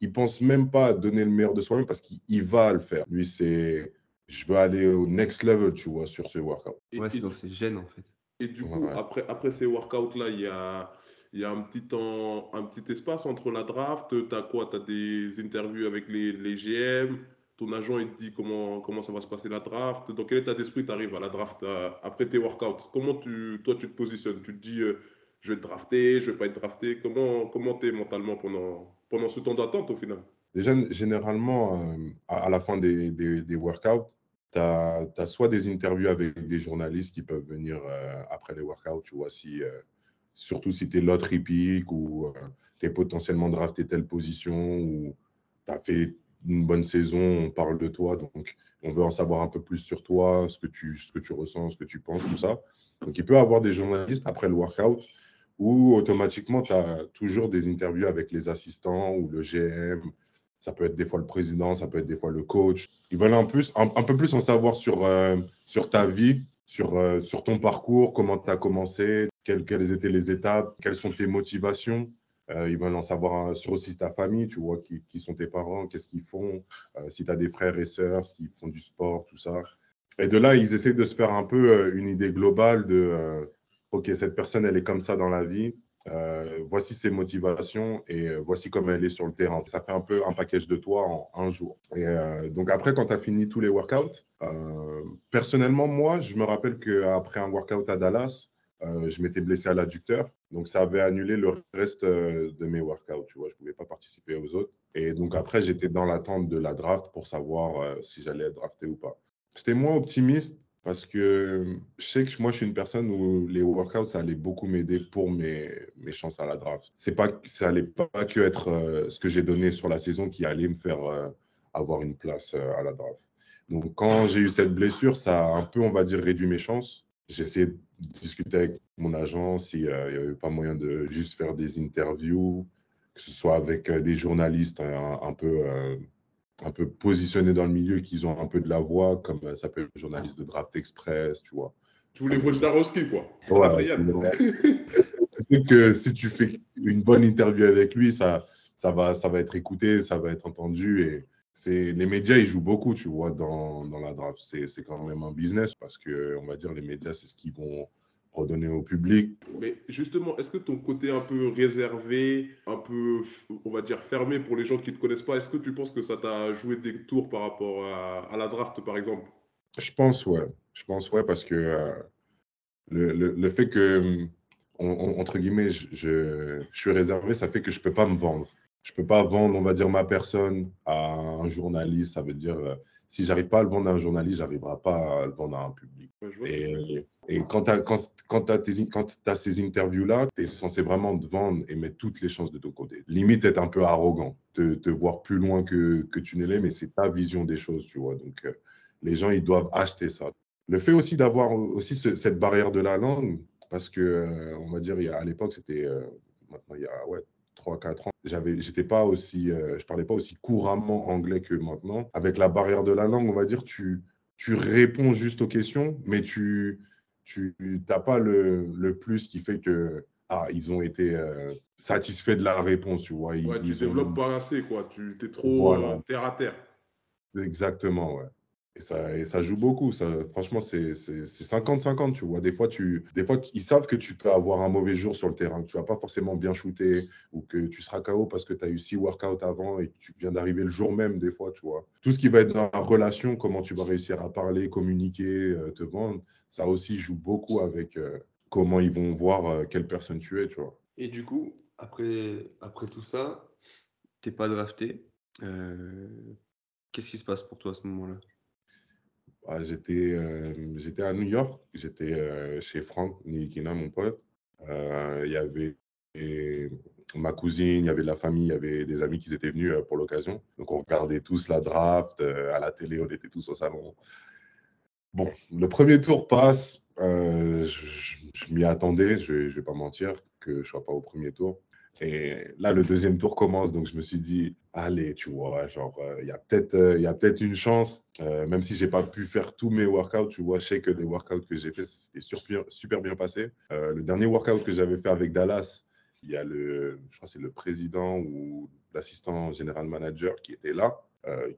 il pense même pas à donner le meilleur de soi-même parce qu'il va le faire. Lui, c'est je veux aller au next level, tu vois, sur ce workout. Ouais, c'est dans ses gènes, en fait. Et du coup, après, après ces workouts-là, il y a, il y a un, petit temps, un petit espace entre la draft. Tu as quoi? Tu as des interviews avec les, les GM ton agent il te dit comment, comment ça va se passer la draft. Dans quel état d'esprit tu arrives à la draft euh, après tes workouts? Comment tu, toi tu te positionnes? Tu te dis euh, je vais être drafté, je vais pas être drafté Comment comment tu es mentalement pendant, pendant ce temps d'attente au final? Déjà, généralement, euh, à, la fin des, des, workouts, tu as, soit des interviews avec des journalistes qui peuvent venir euh, après les workouts, tu vois, si, euh, surtout si tu es l'autre hippique ou tu es potentiellement drafté telle position ou tu as fait une bonne saison, on parle de toi, donc on veut en savoir un peu plus sur toi, ce que tu, ce que tu ressens, ce que tu penses, tout ça. Donc il peut y avoir des journalistes après le workout où automatiquement tu as toujours des interviews avec les assistants ou le GM ça peut être des fois le président, ça peut être des fois le coach. Ils veulent un, peu plus en savoir sur, euh, ta vie, sur, euh, sur ton parcours, comment tu as commencé, quelles, étaient les étapes, quelles sont tes motivations. Euh, ils veulent en savoir sur aussi ta famille, tu vois, qui, qui sont tes parents, qu'est-ce qu'ils font, si tu as des frères et sœurs, s'ils font du sport, tout ça. Et de là, ils essaient de se faire un peu une idée globale de, OK, cette personne, elle est comme ça dans la vie, euh, voici ses motivations et euh, voici comment elle est sur le terrain. Ça fait un peu un package de toi en un jour. Et euh, donc après, quand tu as fini tous les workouts, personnellement, moi, je me rappelle qu'après un workout à Dallas, je m'étais blessé à l'adducteur. Donc ça avait annulé le reste de mes workouts. Tu vois, je ne pouvais pas participer aux autres. Et donc après, j'étais dans l'attente de la draft pour savoir si j'allais être drafté ou pas. J'étais moins optimiste parce que je sais que moi, je suis une personne où les workouts, ça allait beaucoup m'aider pour mes, mes chances à la draft. C'est pas, ça allait pas que être euh, ce que j'ai donné sur la saison qui allait me faire euh, avoir une place euh, à la draft. Donc, quand j'ai eu cette blessure, ça a un peu, on va dire, réduit mes chances. J'ai essayé de discuter avec mon agent s'il n'y avait pas moyen de juste faire des interviews, que ce soit avec des journalistes un peu un peu positionnés dans le milieu, qu'ils ont un peu de la voix, comme ça s'appelle journaliste de Draft Express, tu vois. Tu voulais Wojnarowski, quoi. Ouais, c'est que si tu fais une bonne interview avec lui, ça, ça, va, ça va être écouté, ça va être entendu. Et les médias, ils jouent beaucoup, tu vois, dans, dans la draft. C'est quand même un business parce que, on va dire, les médias, c'est ce qu'ils vont redonner au public. Mais justement, est-ce que ton côté un peu réservé, un peu, on va dire, fermé pour les gens qui ne te connaissent pas, est-ce que tu penses que ça t'a joué des tours par rapport à, la draft, par exemple? Je pense, ouais. Je pense, ouais, parce que euh, le, le, fait que, entre guillemets, je, je, suis réservé, ça fait que je ne peux pas me vendre. Je ne peux pas vendre, on va dire, ma personne à un journaliste. Ça veut dire, euh, si j'arrive pas à le vendre à un journaliste, j'arriverai pas à le vendre à un public. Et, et, quand tu as, quand, quand as, ces interviews-là, tu es censé vraiment te vendre et mettre toutes les chances de ton côté. Limite, être un peu arrogant, te, te voir plus loin que, que tu ne l'es, mais c'est ta vision des choses, tu vois. Donc, euh, les gens, ils doivent acheter ça. Le fait aussi d'avoir aussi cette barrière de la langue, parce que, euh, on va dire, il y a, à l'époque, c'était, euh, maintenant, il y a ouais, 3-4 ans, j'avais, j'étais pas aussi, euh, je parlais pas aussi couramment anglais que maintenant. Avec la barrière de la langue, on va dire, tu, tu réponds juste aux questions, mais tu tu n'as pas le, le, plus qui fait que ah, ils ont été euh, satisfaits de la réponse, tu vois. Ils, ouais, tu développes pas assez, quoi. Tu es trop euh, terre à terre. Exactement, ouais. Et ça, et ça joue beaucoup. Ça, franchement, c'est 50-50, tu vois. Des fois, tu, des fois, ils savent que tu peux avoir un mauvais jour sur le terrain, que tu vas pas forcément bien shooter ou que tu seras KO parce que tu as eu six workouts avant et que tu viens d'arriver le jour même, des fois, tu vois. Tout ce qui va être dans la relation, comment tu vas réussir à parler, communiquer, euh, te vendre, ça aussi joue beaucoup avec euh, comment ils vont voir euh, quelle personne tu es, tu vois. Et du coup, après, après tout ça, tu n'es pas drafté. Qu'est-ce qui se passe pour toi à ce moment-là? Ah, j'étais, euh, j'étais à New York, j'étais euh, chez Franck Nilikina, mon pote. Euh, il y avait ma cousine, il y avait de la famille, il y avait des amis qui étaient venus pour l'occasion. Donc on regardait tous la draft, à la télé, on était tous au salon. Bon, le premier tour passe, je, je m'y attendais, je ne vais pas mentir, que je ne sois pas au premier tour. Et là, le deuxième tour commence, donc je me suis dit, allez, tu vois, genre, euh, il y a peut-être euh, peut-être une chance, euh, même si j'ai pas pu faire tous mes workouts, tu vois, je sais que les workouts que j'ai fait, c'était super, bien passé. le dernier workout que j'avais fait avec Dallas, il y a le, je crois c'est le président ou l'assistant général manager qui était là,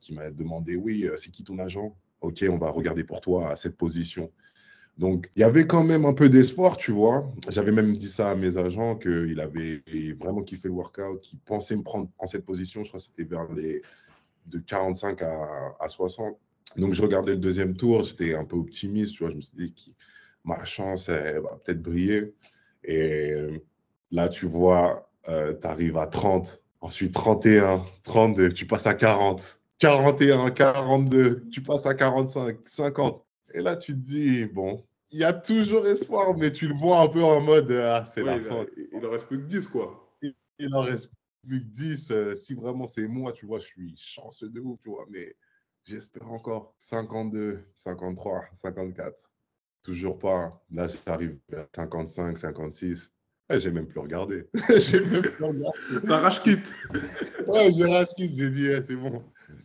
qui m'a demandé, oui, c'est qui ton agent? Ok, on va regarder pour toi à cette position. Donc, il y avait quand même un peu d'espoir, tu vois. J'avais même dit ça à mes agents qu'il avait vraiment kiffé le workout, qu'il pensait me prendre en cette position. Je crois que c'était vers les de 45 à, à, 60. Donc, je regardais le deuxième tour, j'étais un peu optimiste, tu vois. Je me suis dit que ma chance, elle va peut-être briller. Et là, tu vois, euh, tu arrives à 30, ensuite 31, 32, tu passes à 40, 41, 42, tu passes à 45, 50. Et là, tu te dis, bon, il y a toujours espoir, mais tu le vois un peu en mode, ah, c'est la fin. Il en reste plus que 10, quoi. Il, en reste plus que 10. Euh, si vraiment c'est moi, tu vois, je suis chanceux de ouf, tu vois, mais j'espère encore. 52, 53, 54. Toujours pas. Là, j'arrive à 55, 56. Eh, j'ai même plus regardé. j'ai même plus regardé. T'as quitte. ouais, j'ai rage quitte. J'ai dit, eh, c'est bon.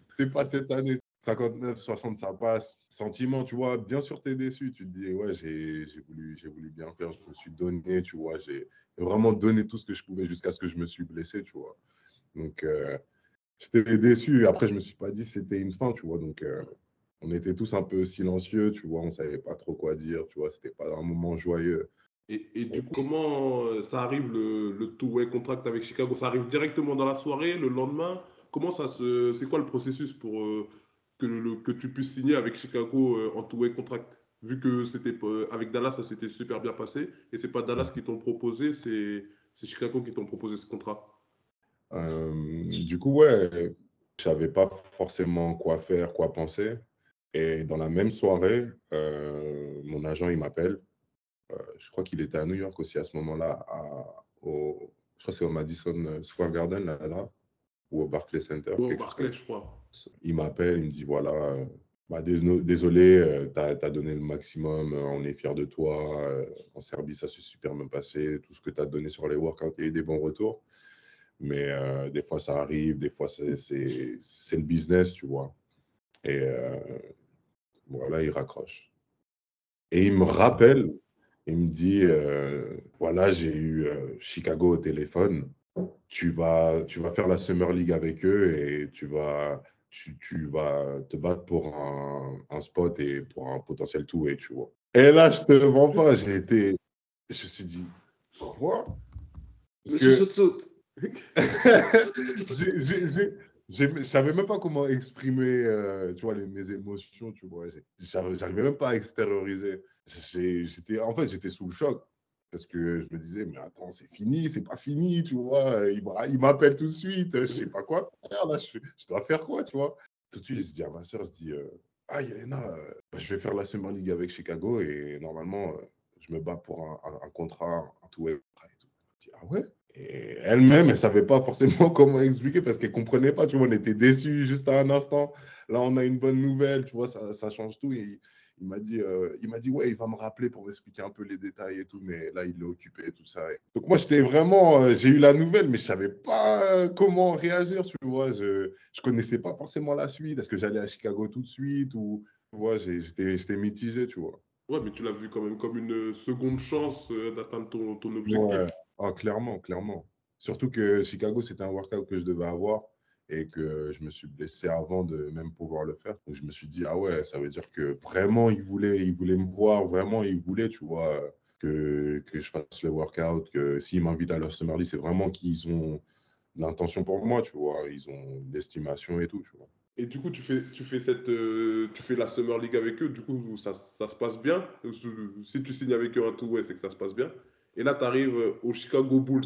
C'est pas cette année. 59, 60, ça passe. Sentiment, tu vois, bien sûr, tu es déçu. Tu te dis, ouais, j'ai voulu, voulu bien faire, je me suis donné, tu vois, j'ai vraiment donné tout ce que je pouvais jusqu'à ce que je me suis blessé, tu vois. Donc, euh, j'étais déçu. Après, je me suis pas dit c'était une fin, tu vois. Donc, euh, on était tous un peu silencieux, tu vois, on savait pas trop quoi dire, tu vois, c'était pas un moment joyeux. Et, et, du coup, comment euh, ça arrive le, le two-way contract avec Chicago? Ça arrive directement dans la soirée, le lendemain? Comment ça se. C'est quoi le processus pour que, que tu puisses signer avec Chicago euh, en two-way contract Vu que c'était avec Dallas, ça s'était super bien passé, et c'est pas Dallas qui t'ont proposé, c'est Chicago qui t'ont proposé ce contrat. Euh, du coup, ouais, je savais pas forcément quoi faire, quoi penser. Et dans la même soirée, euh, mon agent, il m'appelle. je crois qu'il était à New York aussi à ce moment-là, au, je crois que c'est au Madison Square Garden, la draft ou au Barclays Center. Ou au Barclays, je crois. Il m'appelle, il me dit voilà, bah, désolé, euh, tu as, donné le maximum, euh, on est fiers de toi. Euh, en Serbie, ça s'est super bien passé. Tout ce que tu as donné sur les workouts, il y a eu des bons retours. Mais des fois, ça arrive, des fois, c'est le business, tu vois. Et voilà, il raccroche. Et il me rappelle, il me dit voilà, j'ai eu Chicago au téléphone tu vas, tu vas faire la Summer League avec eux et tu vas, tu, tu vas te battre pour un, un, spot et pour un potentiel tout et tu vois. Et là, je te mens pas, j'ai été, je me suis dit, quoi Parce que saute, saute. je ne savais même pas comment exprimer euh, tu vois, les, mes émotions, tu vois. J'arrivais même pas à extérioriser. J'étais, en fait, j'étais sous le choc. Parce que je me disais, mais attends, c'est fini, c'est pas fini, tu vois. Il m'appelle tout de suite, je sais pas quoi faire là, je, dois faire quoi, tu vois. Tout de suite, je dis à ma soeur, je dis, euh, ah Yelena, euh, bah, je vais faire la Summer League avec Chicago et normalement, euh, je me bats pour un, contrat, un tout et tout. Je dis, ah ouais Et elle-même, elle savait pas forcément comment expliquer parce qu'elle comprenait pas, tu vois, on était déçus juste à un instant. Là, on a une bonne nouvelle, tu vois, ça, ça change tout. Il m'a dit, euh, il m'a dit, ouais, il va me rappeler pour m'expliquer un peu les détails et tout, mais là, il est occupé et tout ça. Donc moi, j'étais vraiment, euh, j'ai eu la nouvelle, mais je savais pas euh, comment réagir, tu vois. Je, je connaissais pas forcément la suite. Est-ce que j'allais à Chicago tout de suite ou, tu vois, j'étais, j'étais mitigé, tu vois. Ouais, mais tu l'as vu quand même comme une seconde chance d'atteindre ton, ton objectif. Ouais. Ah, clairement, clairement. Surtout que Chicago, c'était un workout que je devais avoir. Et que je me suis blessé avant de même pouvoir le faire. Donc je me suis dit, ah ouais, ça veut dire que vraiment, il voulait, il voulait me voir, vraiment, il voulait, tu vois, que, que je fasse le workout, que s'ils m'invitent à leur Summer League, c'est vraiment qu'ils ont l'intention pour moi, tu vois, ils ont l'estimation et tout, tu vois. Et du coup, tu fais, tu fais, cette, euh, tu fais la Summer League avec eux, du coup, ça, ça se passe bien? Si tu signes avec eux un tout, ouais, c'est que ça se passe bien. Et là, tu arrives au Chicago Bulls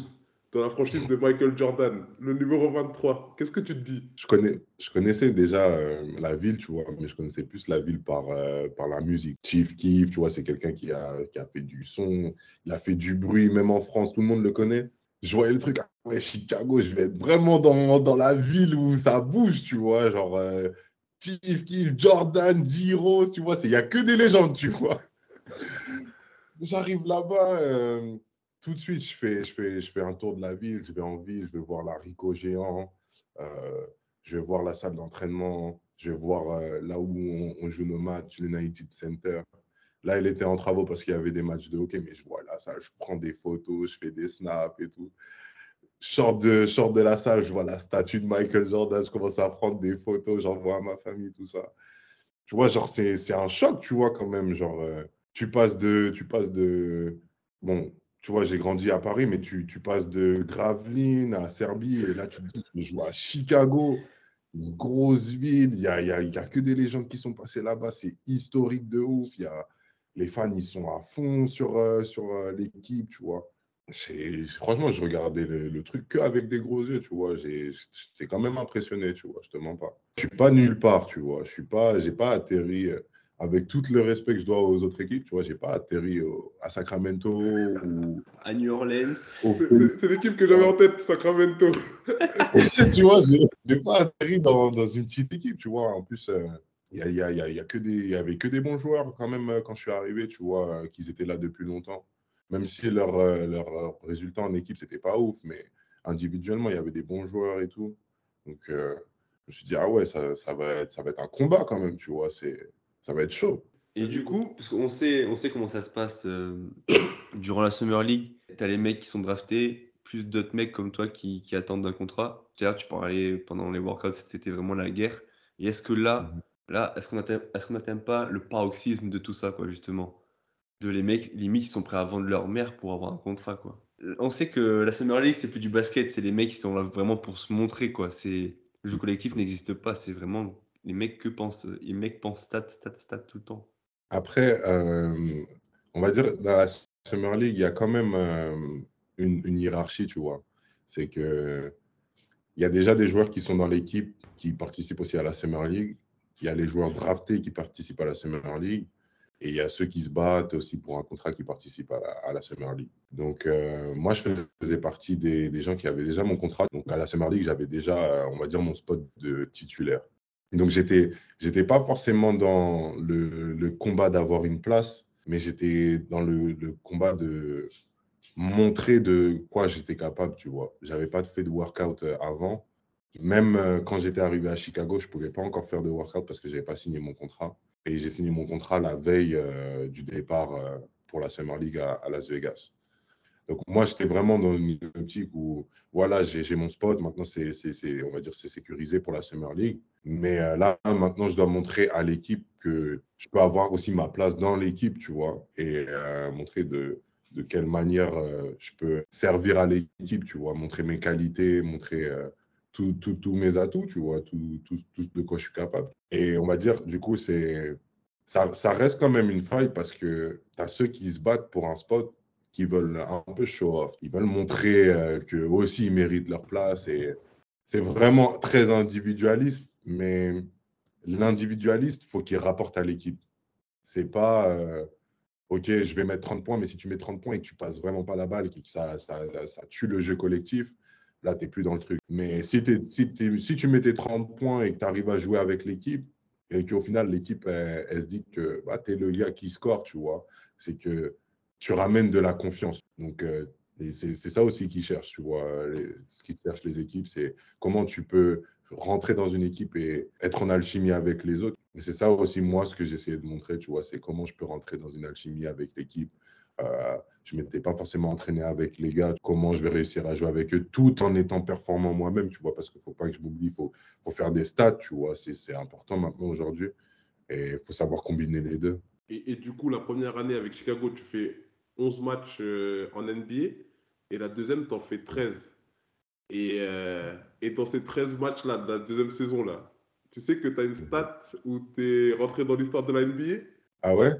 dans la franchise de Michael Jordan, le numéro 23. Qu'est-ce que tu te dis? Je, connais, je connaissais déjà euh, la ville, tu vois, mais je connaissais plus la ville par, euh, par la musique. Chief Keef, tu vois, c'est quelqu'un qui a, qui a fait du son, il a fait du bruit, même en France, tout le monde le connaît. Je voyais le truc, ah Chicago, je vais être vraiment dans, dans la ville où ça bouge, tu vois, genre euh, Chief Keef, Jordan, d tu vois, il n'y a que des légendes, tu vois. J'arrive là-bas tout de suite, je fais, je, fais, je fais un tour de la ville, je vais en ville, je vais voir la Rico géant, euh, je vais voir la salle d'entraînement, je vais voir euh, là où on, joue nos matchs, l'United Center. Là, il était en travaux parce qu'il y avait des matchs de hockey, mais je vois la salle, je prends des photos, je fais des snaps et tout. Je sors de, je de la salle, je vois la statue de Michael Jordan, je commence à prendre des photos, j'envoie à ma famille, tout ça. Tu vois, genre, c'est un choc, tu vois, quand même. Genre, euh, tu passes de. Tu passes de bon, tu vois, j'ai grandi à Paris, mais tu, tu, passes de Gravelines à Serbie, et là, tu te dis, tu joues à Chicago, une grosse ville, il n'y a, y a, y a, que des légendes qui sont passées là-bas, c'est historique de ouf, y a, les fans, ils sont à fond sur, euh, sur euh, l'équipe, tu vois. Franchement, je regardais le, le truc qu'avec des gros yeux, tu vois. J'étais quand même impressionné, tu vois, je te mens pas. Je suis pas nulle part, tu vois. Je suis pas, j'ai pas atterri euh, avec tout le respect que je dois aux autres équipes, tu vois, j'ai pas atterri à Sacramento ou à New Orleans. C'est l'équipe que j'avais en tête, Sacramento. tu vois, j'ai pas atterri dans, dans, une petite équipe, tu vois. En plus, euh, il y, a, y, a, y, a que des, y avait que des bons joueurs quand même euh, quand je suis arrivé, tu vois, euh, qu'ils étaient là depuis longtemps. Même si leur, leur résultat en équipe, c'était pas ouf, mais individuellement, il y avait des bons joueurs et tout. Donc, je me suis dit, ah ouais, ça, ça, va être, ça va être un combat quand même, tu vois. C'est ça va être chaud. Et du coup, parce qu'on sait, on sait comment ça se passe euh, durant la Summer League, tu as les mecs qui sont draftés, plus d'autres mecs comme toi qui, qui attendent un contrat. D'ailleurs, tu parlais pendant les workouts, c'était vraiment la guerre. Et est-ce que là, mhm. là est-ce qu'on n'atteint est pas le paroxysme de tout ça, quoi, justement? De les mecs, limite, ils sont prêts à vendre leur mère pour avoir un contrat, quoi. On sait que la Summer League, c'est plus du basket, c'est les mecs qui sont là vraiment pour se montrer, quoi. Le jeu collectif n'existe pas, c'est vraiment les mecs que pensent, les mecs pensent stats, stats, stats tout le temps. Après, euh, on va dire dans la Summer League, il y a quand même euh, une, hiérarchie, tu vois. C'est que il y a déjà des joueurs qui sont dans l'équipe qui participent aussi à la Summer League. Il y a les joueurs draftés qui participent à la Summer League. Et il y a ceux qui se battent aussi pour un contrat qui participent à la, Summer League. Donc, euh, moi, je faisais partie des, des, gens qui avaient déjà mon contrat. Donc, à la Summer League, j'avais déjà, on va dire, mon spot de titulaire. Donc, j'étais, j'étais pas forcément dans le, combat d'avoir une place, mais j'étais dans le, le, combat de montrer de quoi j'étais capable, tu vois. J'avais pas fait de workout euh, avant. Même euh, quand j'étais arrivé à Chicago, je pouvais pas encore faire de workout parce que j'avais pas signé mon contrat. Et j'ai signé mon contrat la veille euh, du départ pour la Summer League à Las Vegas. Donc moi, j'étais vraiment dans une optique où, voilà, j'ai mon spot. Maintenant, c'est, on va dire, c'est sécurisé pour la Summer League. Mais euh, là, maintenant, je dois montrer à l'équipe que je peux avoir aussi ma place dans l'équipe, tu vois, et euh, montrer de, de quelle manière euh, je peux servir à l'équipe, tu vois, montrer mes qualités, montrer tous mes atouts, tu vois, tout, tout, tout, de quoi je suis capable. Et on va dire, du coup, c'est ça, ça reste quand même une faille parce que tu as ceux qui se battent pour un spot qui veulent un peu show off. Ils veulent montrer euh, qu'eux aussi, ils méritent leur place. Et c'est vraiment très individualiste, mais l'individualiste, il faut qu'il rapporte à l'équipe. C'est pas, euh, OK, je vais mettre 30 points, mais si tu mets 30 points et que tu passes vraiment pas la balle que ça, ça, ça tue le jeu collectif, là, tu n'es plus dans le truc. Mais si, si, si, tu mets tes 30 points et que tu arrives à jouer avec l'équipe, et qu'au final, l'équipe, elle, se dit que bah, tu es le gars qui score, tu vois, c'est que tu ramènes de la confiance. Donc, euh, c'est ça aussi qu'ils cherchent, tu vois. ce qu'ils cherchent les équipes, c'est comment tu peux rentrer dans une équipe et être en alchimie avec les autres. Et c'est ça aussi, moi, ce que j'essayais de montrer, tu vois, c'est comment je peux rentrer dans une alchimie avec l'équipe, euh, je ne m'étais pas forcément entraîné avec les gars, comment je vais réussir à jouer avec eux tout en étant performant moi-même, tu vois, parce qu'il ne faut pas que je m'oublie, il faut, faut, faire des stats, tu vois, c'est important maintenant aujourd'hui. Et il faut savoir combiner les deux. Et, du coup, la première année avec Chicago, tu fais 11 matchs euh, en NBA et la deuxième, tu en fais 13. Et, euh, et dans ces 13 matchs-là, de la deuxième saison-là, tu sais que tu as une stat où tu es rentré dans l'histoire de la NBA Ah ouais?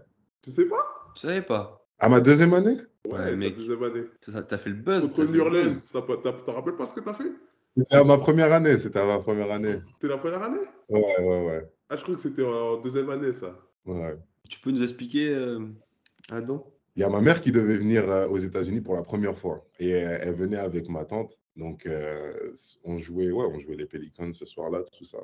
Tu sais pas? Je savais pas? À ma deuxième année? Ouais, mec. deuxième année. T'as fait le buzz. Contre New Orleans, t'as rappelles pas ce que t'as fait? C'était à ma première année, c'était à ma première année. C'était la première année? Ouais, ouais, ouais. Ah, je crois que c'était en deuxième année, ça. Ouais. Tu peux nous expliquer, euh, Adam Il y a ma mère qui devait venir euh, aux États-Unis pour la première fois. Et elle venait avec ma tante. Donc, euh, on jouait, ouais, on jouait les Pelicans ce soir-là, tout ça.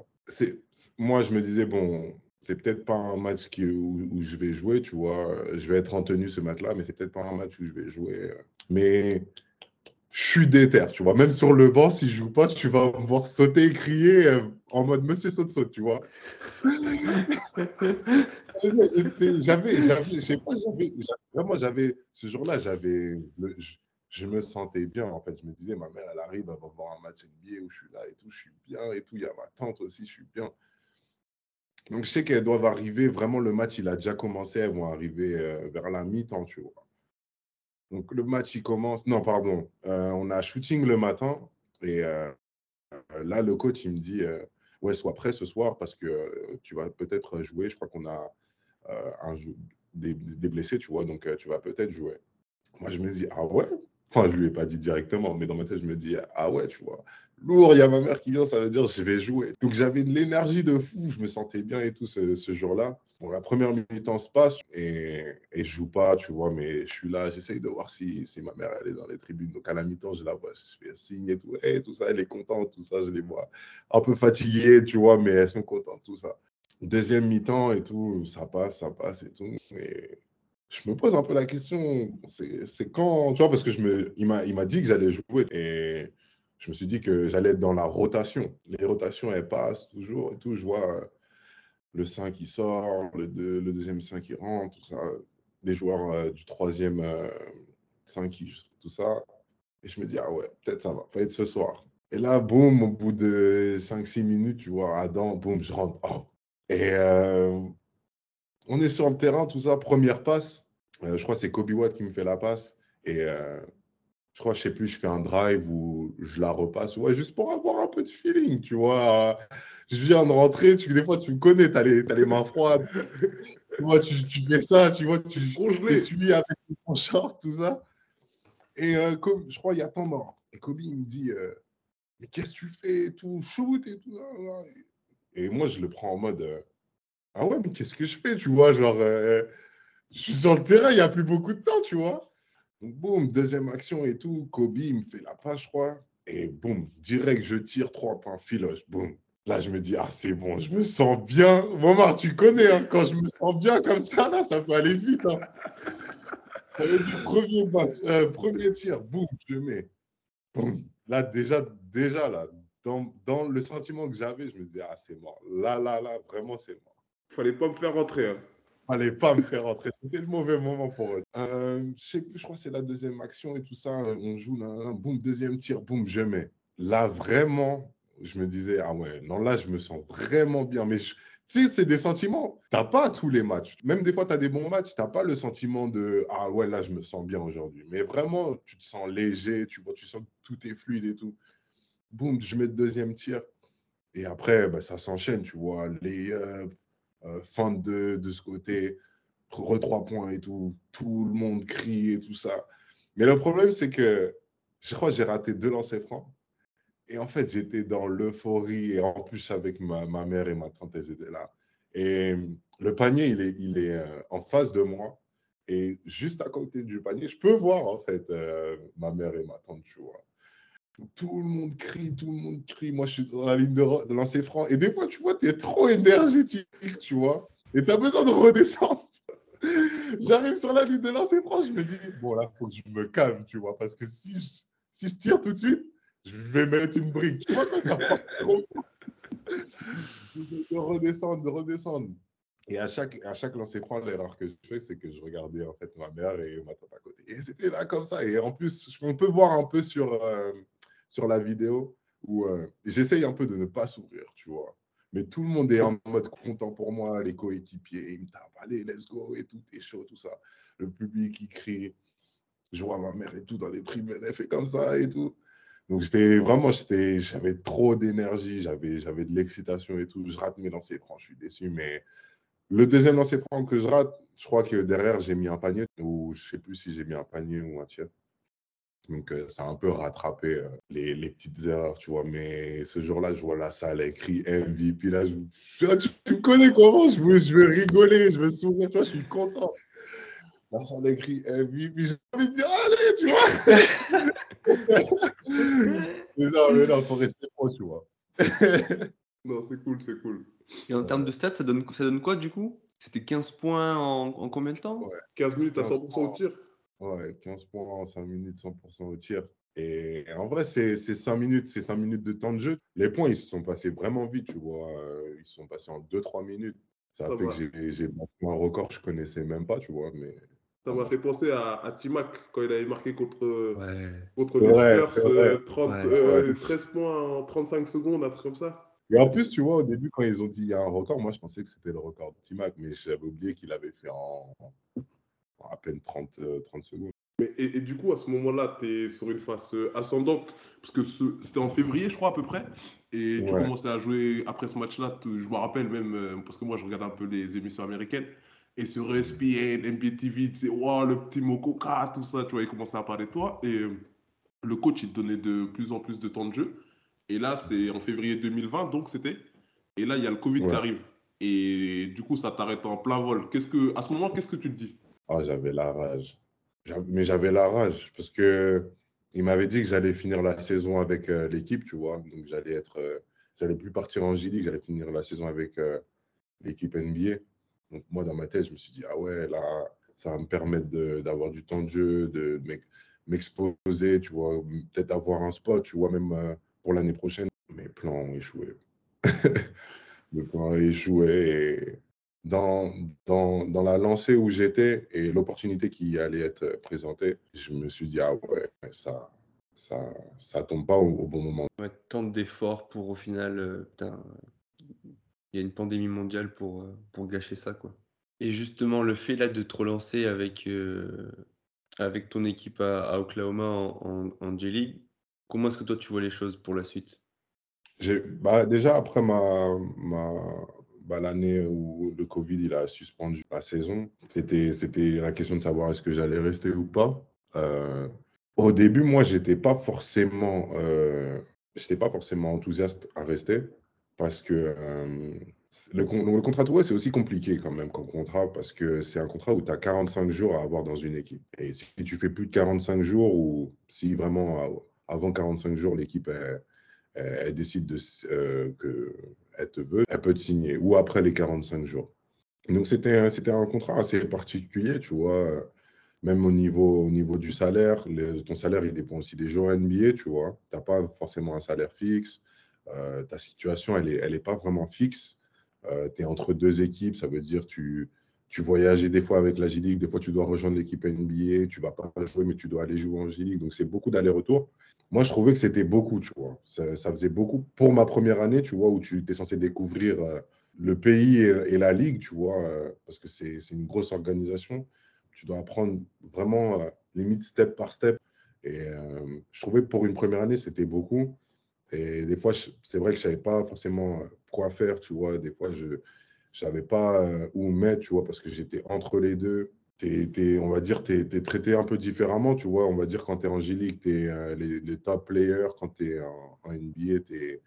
Moi, je me disais, bon, c'est peut-être pas un match qui, où, je vais jouer, tu vois. Je vais être en tenue ce match-là, mais c'est peut-être pas un match où je vais jouer. Mais je suis déter, tu vois. Même sur le banc, si je joue pas, tu vas me voir sauter et crier euh, en mode Monsieur saute saute, tu vois. j'avais, j'avais, je sais pas, j'avais, vraiment, j'avais, ce jour-là, j'avais, je me sentais bien. En fait, je me disais, ma mère, elle arrive, elle va voir un match NBA où je suis là et tout, je suis bien et tout. Il y a ma tante aussi, je suis bien. Donc, je sais qu'elles doivent arriver. Vraiment, le match, il a déjà commencé. Elles vont arriver euh, vers la mi-temps, tu vois. Donc, le match, il commence. Non, pardon. Euh, on a shooting le matin. Et euh, là, le coach, il me dit Ouais, sois prêt ce soir parce que tu vas peut-être jouer. Je crois qu'on a un, des, des, blessés, tu vois. Donc, tu vas peut-être jouer. Moi, je me dis Ah ouais? Enfin, je lui ai pas dit directement, mais dans ma tête, je me dis, ah ouais, tu vois, lourd, il y a ma mère qui vient, ça veut dire je vais jouer. Donc j'avais de l'énergie de fou, je me sentais bien et tout ce, ce jour-là. Bon, la première mi-temps se passe et, et je joue pas, tu vois, mais je suis là, j'essaye de voir si, si ma mère elle est dans les tribunes. Donc à la mi-temps, je la vois, je fais signe et tout, et tout ça, elle est contente, tout ça, je les vois un peu fatiguées, tu vois, mais elles sont contentes, tout ça. Deuxième mi-temps et tout, ça passe, ça passe et tout. Et je me pose un peu la question, c'est quand, tu vois, parce que je me, il m'a dit que j'allais jouer et je me suis dit que j'allais être dans la rotation. Les rotations, elles passent toujours et tout. Je vois le 5 qui sort, le, le deuxième 5 qui rentre, tout ça, des joueurs euh, du troisième 5 euh, qui, tout ça. Et je me dis, ah ouais, peut-être ça va pas être ce soir. Et là, boum, au bout de 5-6 minutes, tu vois, Adam, boum, je rentre. Oh. Et euh, on est sur le terrain, tout ça, première passe. Euh, je crois que c'est Kobe Watt qui me fait la passe. Et je crois, je sais plus, je fais un drive ou je la repasse. Ouais, juste pour avoir un peu de feeling, tu vois. Je viens de rentrer, tu, des fois, tu me connais, tu as, as, les mains froides. tu vois, tu, tu, fais ça, tu vois, tu suis avec ton short, tout ça. Et euh, comme, je crois, il y a temps mort. Et Kobe, il me dit, mais qu'est-ce que tu fais tout, shoot et tout ça. Et moi, je le prends en mode, ah ouais, mais qu'est-ce que je fais, tu vois, genre, euh, je suis sur le terrain, il n'y a plus beaucoup de temps, tu vois. Boum, deuxième action et tout, Kobe, il me fait la passe, je crois, et boum, direct, je tire trois points filoche, boum. Là, je me dis, ah, c'est bon, je me sens bien. Momar, tu connais, hein, quand je me sens bien comme ça, là, ça peut aller vite. Hein. Premier, euh, premier tir, boum, je mets. Boum. Là, déjà, déjà, là, dans, le sentiment que j'avais, je me disais, ah, c'est mort. Là, là, là, vraiment, c'est mort. Fallait pas me faire rentrer. Hein. Fallait pas me faire rentrer. C'était le mauvais moment pour eux. Euh, je sais plus, je crois que c'est la deuxième action et tout ça. On joue, là, boum, deuxième tir, boum, je mets. Là, vraiment, je me disais, ah ouais, non, là, je me sens vraiment bien. Mais tu sais, c'est des sentiments. Tu n'as pas tous les matchs. Même des fois, tu as des bons matchs, tu n'as pas le sentiment de, ah ouais, là, je me sens bien aujourd'hui. Mais vraiment, tu te sens léger, tu vois, tu sens que tout est fluide et tout. Boum, je mets le deuxième tir. Et après, bah, ça s'enchaîne, tu vois, les euh, fin de, de ce côté, re trois points et tout, tout le monde crie et tout ça. Mais le problème, c'est que je crois que j'ai raté deux lancers francs. Et en fait, j'étais dans l'euphorie. Et en plus, avec ma, ma, mère et ma tante, elles étaient là. Et le panier, il est, il est euh, en face de moi. Et juste à côté du panier, je peux voir, en fait, euh, ma mère et ma tante, tu vois tout le monde crie, tout le monde crie. Moi, je suis dans la ligne de, lancer franc. Et des fois, tu vois, tu es trop énergétique, tu vois. Et tu as besoin de redescendre. J'arrive sur la ligne de lancer franc, je me dis, bon, là, il faut que je me calme, tu vois. Parce que si je, si je tire tout de suite, je vais mettre une brique. Tu vois, quoi, ça trop. J'essaie de redescendre, de redescendre. Et à chaque, à chaque lancer franc, l'erreur que je fais, c'est que je regardais en fait ma mère et ma tante à côté. Et c'était là comme ça. Et en plus, on peut voir un peu sur, euh, sur la vidéo où euh, j'essaye un peu de ne pas sourire, tu vois. Mais tout le monde est en mode content pour moi, les coéquipiers, ils me tapent, allez, let's go et tout, est chaud, tout ça. Le public, qui crie. Je vois ma mère et tout dans les tribunes, elle fait comme ça et tout. Donc, j'étais vraiment, j'avais trop d'énergie, j'avais de l'excitation et tout. Je rate mes lancers francs, je suis déçu. Mais le deuxième lancer franc que je rate, je crois que derrière, j'ai mis un panier, ou je sais plus si j'ai mis un panier ou un tir. Donc, euh, ça a un peu rattrapé euh, les, les, petites erreurs, tu vois. Mais ce jour-là, je vois la salle écrit MVP. Là, je, tu me connais comment je veux, je veux rigoler, je veux sourire, tu vois, je suis content. La salle écrit MVP. J'ai envie de dire, allez, tu vois. mais non, mais non, il faut rester pro, tu vois. non, c'est cool, c'est cool. Et en termes de stats, ça donne, ça donne quoi du coup? C'était 15 points en, en, combien de temps? Ouais. 15 minutes à 100% au tir Ouais, 15 points en 5 minutes, 100% au tir. Et en vrai, c'est 5 minutes, c'est 5 minutes de temps de jeu. Les points, ils se sont passés vraiment vite, tu vois. Ils se sont passés en 2-3 minutes. Ça a ça fait va. que j'ai battu un record que je connaissais même pas, tu vois. Mais... Ça m'a fait penser à, à Timac quand il avait marqué contre, ouais. contre les Spurs 30, ouais. euh, 13 points en 35 secondes, un truc comme ça. Et en plus, tu vois, au début, quand ils ont dit il y a un record, moi, je pensais que c'était le record de Timac, mais j'avais oublié qu'il avait fait en, à peine 30, euh, 30 secondes. Mais, et, et, du coup, à ce moment-là, tu es sur une phase euh, ascendante, parce que c'était en février, je crois, à peu près. Et tu ouais. commençais à jouer après ce match-là. Je me rappelle même, euh, parce que moi, je regarde un peu les émissions américaines. Et sur ESPN, NBA TV, tu sais, wow, le petit Mokoka, tout ça, tu vois, il commençait à parler de toi. Et euh, le coach, il te donnait de plus en plus de temps de jeu. Et là, c'est en février 2020, donc c'était. Et là, il y a le Covid ouais. qui arrive. Et du coup, ça t'arrête en plein vol. Qu'est-ce que, à ce moment, qu'est-ce que tu te dis? Oh, J'avais la rage. Mais j'avais la rage parce que il m'avait dit que j'allais finir la saison avec euh, l'équipe, tu vois. Donc, j'allais être, euh, j'allais plus partir en G-League, j'allais finir la saison avec euh, l'équipe NBA. Donc, moi, dans ma tête, je me suis dit, ah ouais, là, ça va me permettre d'avoir du temps de jeu, de m'exposer, tu vois, peut-être avoir un spot, tu vois, même pour l'année prochaine. Mes plans ont échoué. Mes plans ont échoué. Dans, dans, dans la lancée où j'étais et l'opportunité qui allait être présentée, je me suis dit, ah ouais, ça, ça, ça tombe pas au, au bon moment. Ouais, tant d'efforts pour au final, euh, putain, il y a une pandémie mondiale pour, euh, pour gâcher ça. Quoi. Et justement, le fait là de te relancer avec, euh, avec ton équipe à, à Oklahoma en, en, en J-League, comment est-ce que toi tu vois les choses pour la suite? Bah, Déjà, après ma, ma, bah, l'année où le Covid il a suspendu la saison, c'était, la question de savoir est-ce que j'allais rester ou pas. Euh, au début, moi, j'étais pas forcément, euh, j'étais pas forcément enthousiaste à rester parce que euh, le, contrat de c'est aussi compliqué quand même comme contrat parce que c'est un contrat où tu as 45 jours à avoir dans une équipe. Et si tu fais plus de 45 jours ou si vraiment avant 45 jours l'équipe elle, elle, décide de, euh, que elle te veut, elle peut te signer ou après les 45 jours. Donc c'était un contrat assez particulier, tu vois. Même au niveau, au niveau du salaire, ton salaire il dépend aussi des jours NBA, tu vois. Tu n'as pas forcément un salaire fixe. Euh, ta situation, elle n'est elle est pas vraiment fixe. Euh, tu es entre deux équipes, ça veut dire tu, tu voyages des fois avec la G-League, des fois tu dois rejoindre l'équipe NBA, tu vas pas jouer, mais tu dois aller jouer en G-League. Donc c'est beaucoup d'aller-retour. Moi, je trouvais que c'était beaucoup, tu vois. Ça, faisait beaucoup pour ma première année, tu vois, où tu es censé découvrir euh, le pays et, et, la ligue, tu vois, euh, parce que c'est une grosse organisation. Tu dois apprendre vraiment euh, limite step par step. Et je trouvais que pour une première année, c'était beaucoup. Et des fois, c'est vrai que je ne savais pas forcément quoi faire, tu vois. Des fois, je ne savais pas où mettre, tu vois, parce que j'étais entre les deux. On va dire, tu es, traité un peu différemment, tu vois. On va dire, quand tu es G-League, tu es euh, les, top players. Quand tu es en, NBA, tu es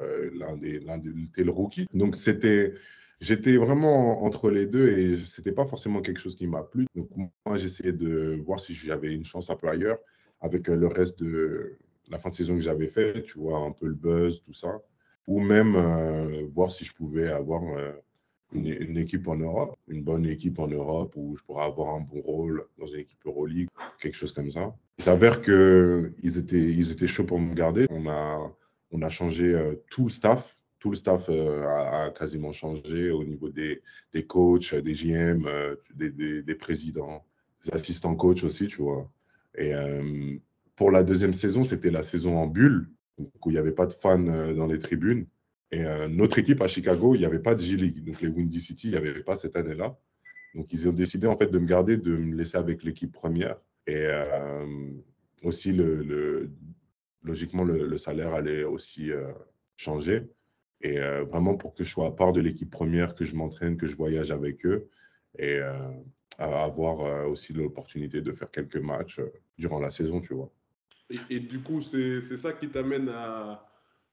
euh, l'un des, des es le rookie. Donc, c'était... J'étais vraiment entre les deux et ce n'était pas forcément quelque chose qui m'a plu. Donc, moi, j'essayais de voir si j'avais une chance un peu ailleurs avec le reste de, la fin de saison que j'avais fait, tu vois, un peu le buzz, tout ça. Ou même euh, voir si je pouvais avoir euh, une, équipe en Europe, une bonne équipe en Europe où je pourrais avoir un bon rôle dans une équipe Euroleague, quelque chose comme ça. Il s'avère qu'ils étaient, ils étaient chauds pour me garder. On a, on a changé euh, tout le staff, tout le staff a, quasiment changé au niveau des, des coachs, des GM, des, des, présidents, des assistants coachs aussi, tu vois. Et pour la deuxième saison, c'était la saison en bulle, où il n'y avait pas de fans dans les tribunes. Et notre équipe à Chicago, il n'y avait pas de G-League. Donc les Windy City, il n'y avait pas cette année-là. Donc ils ont décidé en fait de me garder, de me laisser avec l'équipe première. Et aussi, le, logiquement, le, salaire allait aussi changer. Et vraiment pour que je sois à part de l'équipe première, que je m'entraîne, que je voyage avec eux. Et avoir aussi l'opportunité de faire quelques matchs durant la saison, tu vois. Et, du coup, c'est ça qui t'amène à,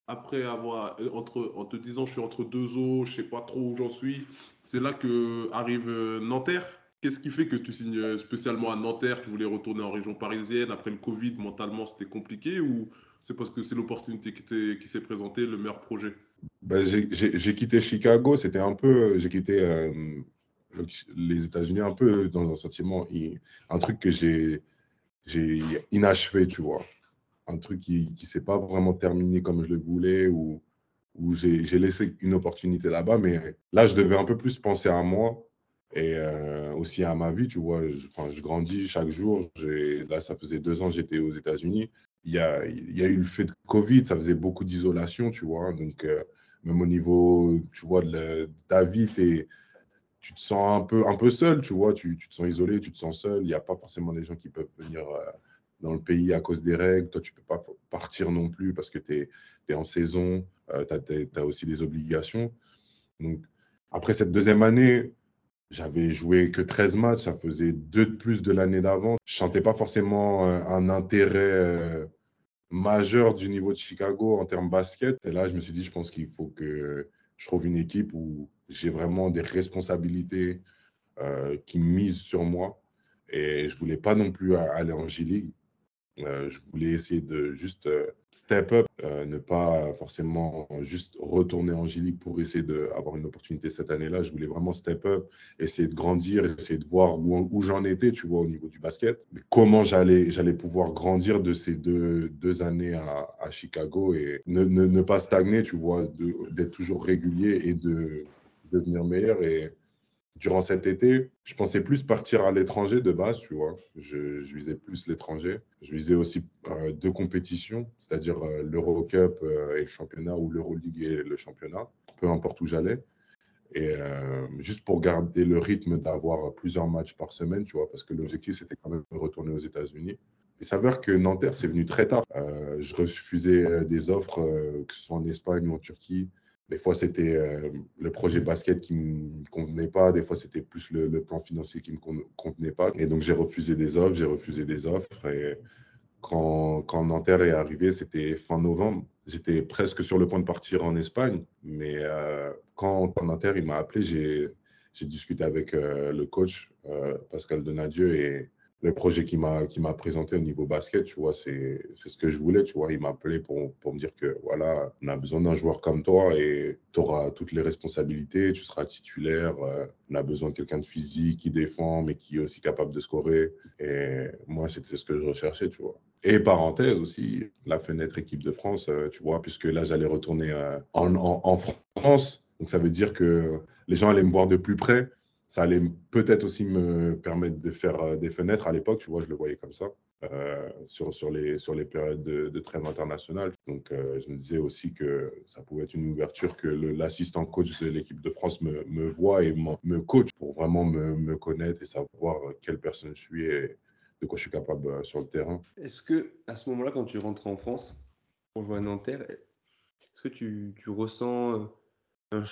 après avoir, euh, entre, en te disant je suis entre deux eaux, je sais pas trop où j'en suis, c'est là que arrive euh, Nanterre. Qu'est-ce qui fait que tu signes euh, spécialement à Nanterre? Tu voulais retourner en région parisienne après le Covid, mentalement c'était compliqué ou c'est parce que c'est l'opportunité qui, qui s'est présentée, le meilleur projet? Ben, J'ai quitté Chicago, c'était un peu, j'ai quitté les États-Unis un peu dans un sentiment, un truc que j'ai inachevé, tu vois. Un truc qui ne s'est pas vraiment terminé comme je le voulais ou, ou j'ai laissé une opportunité là-bas. Mais là, je devais un peu plus penser à moi et euh, aussi à ma vie, tu vois. Je, je grandis chaque jour. Là, ça faisait deux ans j'étais aux États-Unis. Il y a, y a eu le fait de Covid, ça faisait beaucoup d'isolation, tu vois. Donc, euh, même au niveau, tu vois, de, ta vie, tu te sens un peu, un peu seul, tu vois. Tu, tu, te sens isolé, tu te sens seul. Il n'y a pas forcément des gens qui peuvent venir euh, dans le pays à cause des règles. Toi, tu ne peux pas partir non plus parce que tu es, en saison. tu as, aussi des obligations. Donc, après cette deuxième année, j'avais joué que 13 matchs, ça faisait deux de plus de l'année d'avant. Je sentais pas forcément euh, un, intérêt euh, majeur du niveau de Chicago en termes basket. Et là, je me suis dit, je pense qu'il faut que je trouve une équipe où j'ai vraiment des responsabilités euh, qui misent sur moi. Et je voulais pas non plus aller en G-League. Euh, je voulais essayer de juste euh, step up, euh, ne pas forcément juste retourner en G pour essayer d'avoir une opportunité cette année-là. Je voulais vraiment step up, essayer de grandir, essayer de voir où, j'en étais, tu vois, au niveau du basket. Comment j'allais, j'allais pouvoir grandir de ces deux, deux années à, à Chicago et ne, ne, ne, pas stagner, tu vois, d'être toujours régulier et de devenir meilleur. Et durant cet été, je pensais plus partir à l'étranger de base, tu vois. Je, visais plus l'étranger. Je visais aussi euh, deux compétitions, c'est-à-dire euh, l'Eurocup euh, et le championnat ou l'Euroleague et le championnat, peu importe où j'allais. Et juste pour garder le rythme d'avoir plusieurs matchs par semaine, tu vois, parce que l'objectif, c'était quand même de retourner aux États-Unis. Il s'avère que Nanterre, c'est venu très tard. je refusais des offres, que ce soit en Espagne ou en Turquie, des fois, c'était euh, le projet basket qui ne me convenait pas. Des fois, c'était plus le, plan financier qui ne me convenait pas. Et donc, j'ai refusé des offres, j'ai refusé des offres. Et quand, quand Nanterre est arrivé, c'était fin novembre. J'étais presque sur le point de partir en Espagne. Mais euh, quand, quand Nanterre m'a appelé, j'ai discuté avec euh, le coach Pascal Donadieu et le projet qu'il m'a qui m'a présenté au niveau basket, tu vois, c'est ce que je voulais, tu vois. Il m'a appelé pour, pour me dire que voilà, on a besoin d'un joueur comme toi et tu auras toutes les responsabilités, tu seras titulaire. Euh, on a besoin de quelqu'un de physique qui défend, mais qui est aussi capable de scorer. Et moi, c'était ce que je recherchais, tu vois. Et parenthèse aussi, la fenêtre équipe de France, euh, tu vois, puisque là, j'allais retourner euh, en, en, en France. Donc, ça veut dire que les gens allaient me voir de plus près ça allait peut-être aussi me permettre de faire euh, des fenêtres. À l'époque, tu vois, je le voyais comme ça, euh, sur, sur, les, sur les périodes de, de trêve internationale. Donc, euh, je me disais aussi que ça pouvait être une ouverture que l'assistant coach de l'équipe de France me, me voit et me coach pour vraiment me, me, connaître et savoir quelle personne je suis et de quoi je suis capable sur le terrain. Est-ce que à ce moment-là, quand tu rentres en France pour jouer à Nanterre, est-ce que tu, tu ressens un,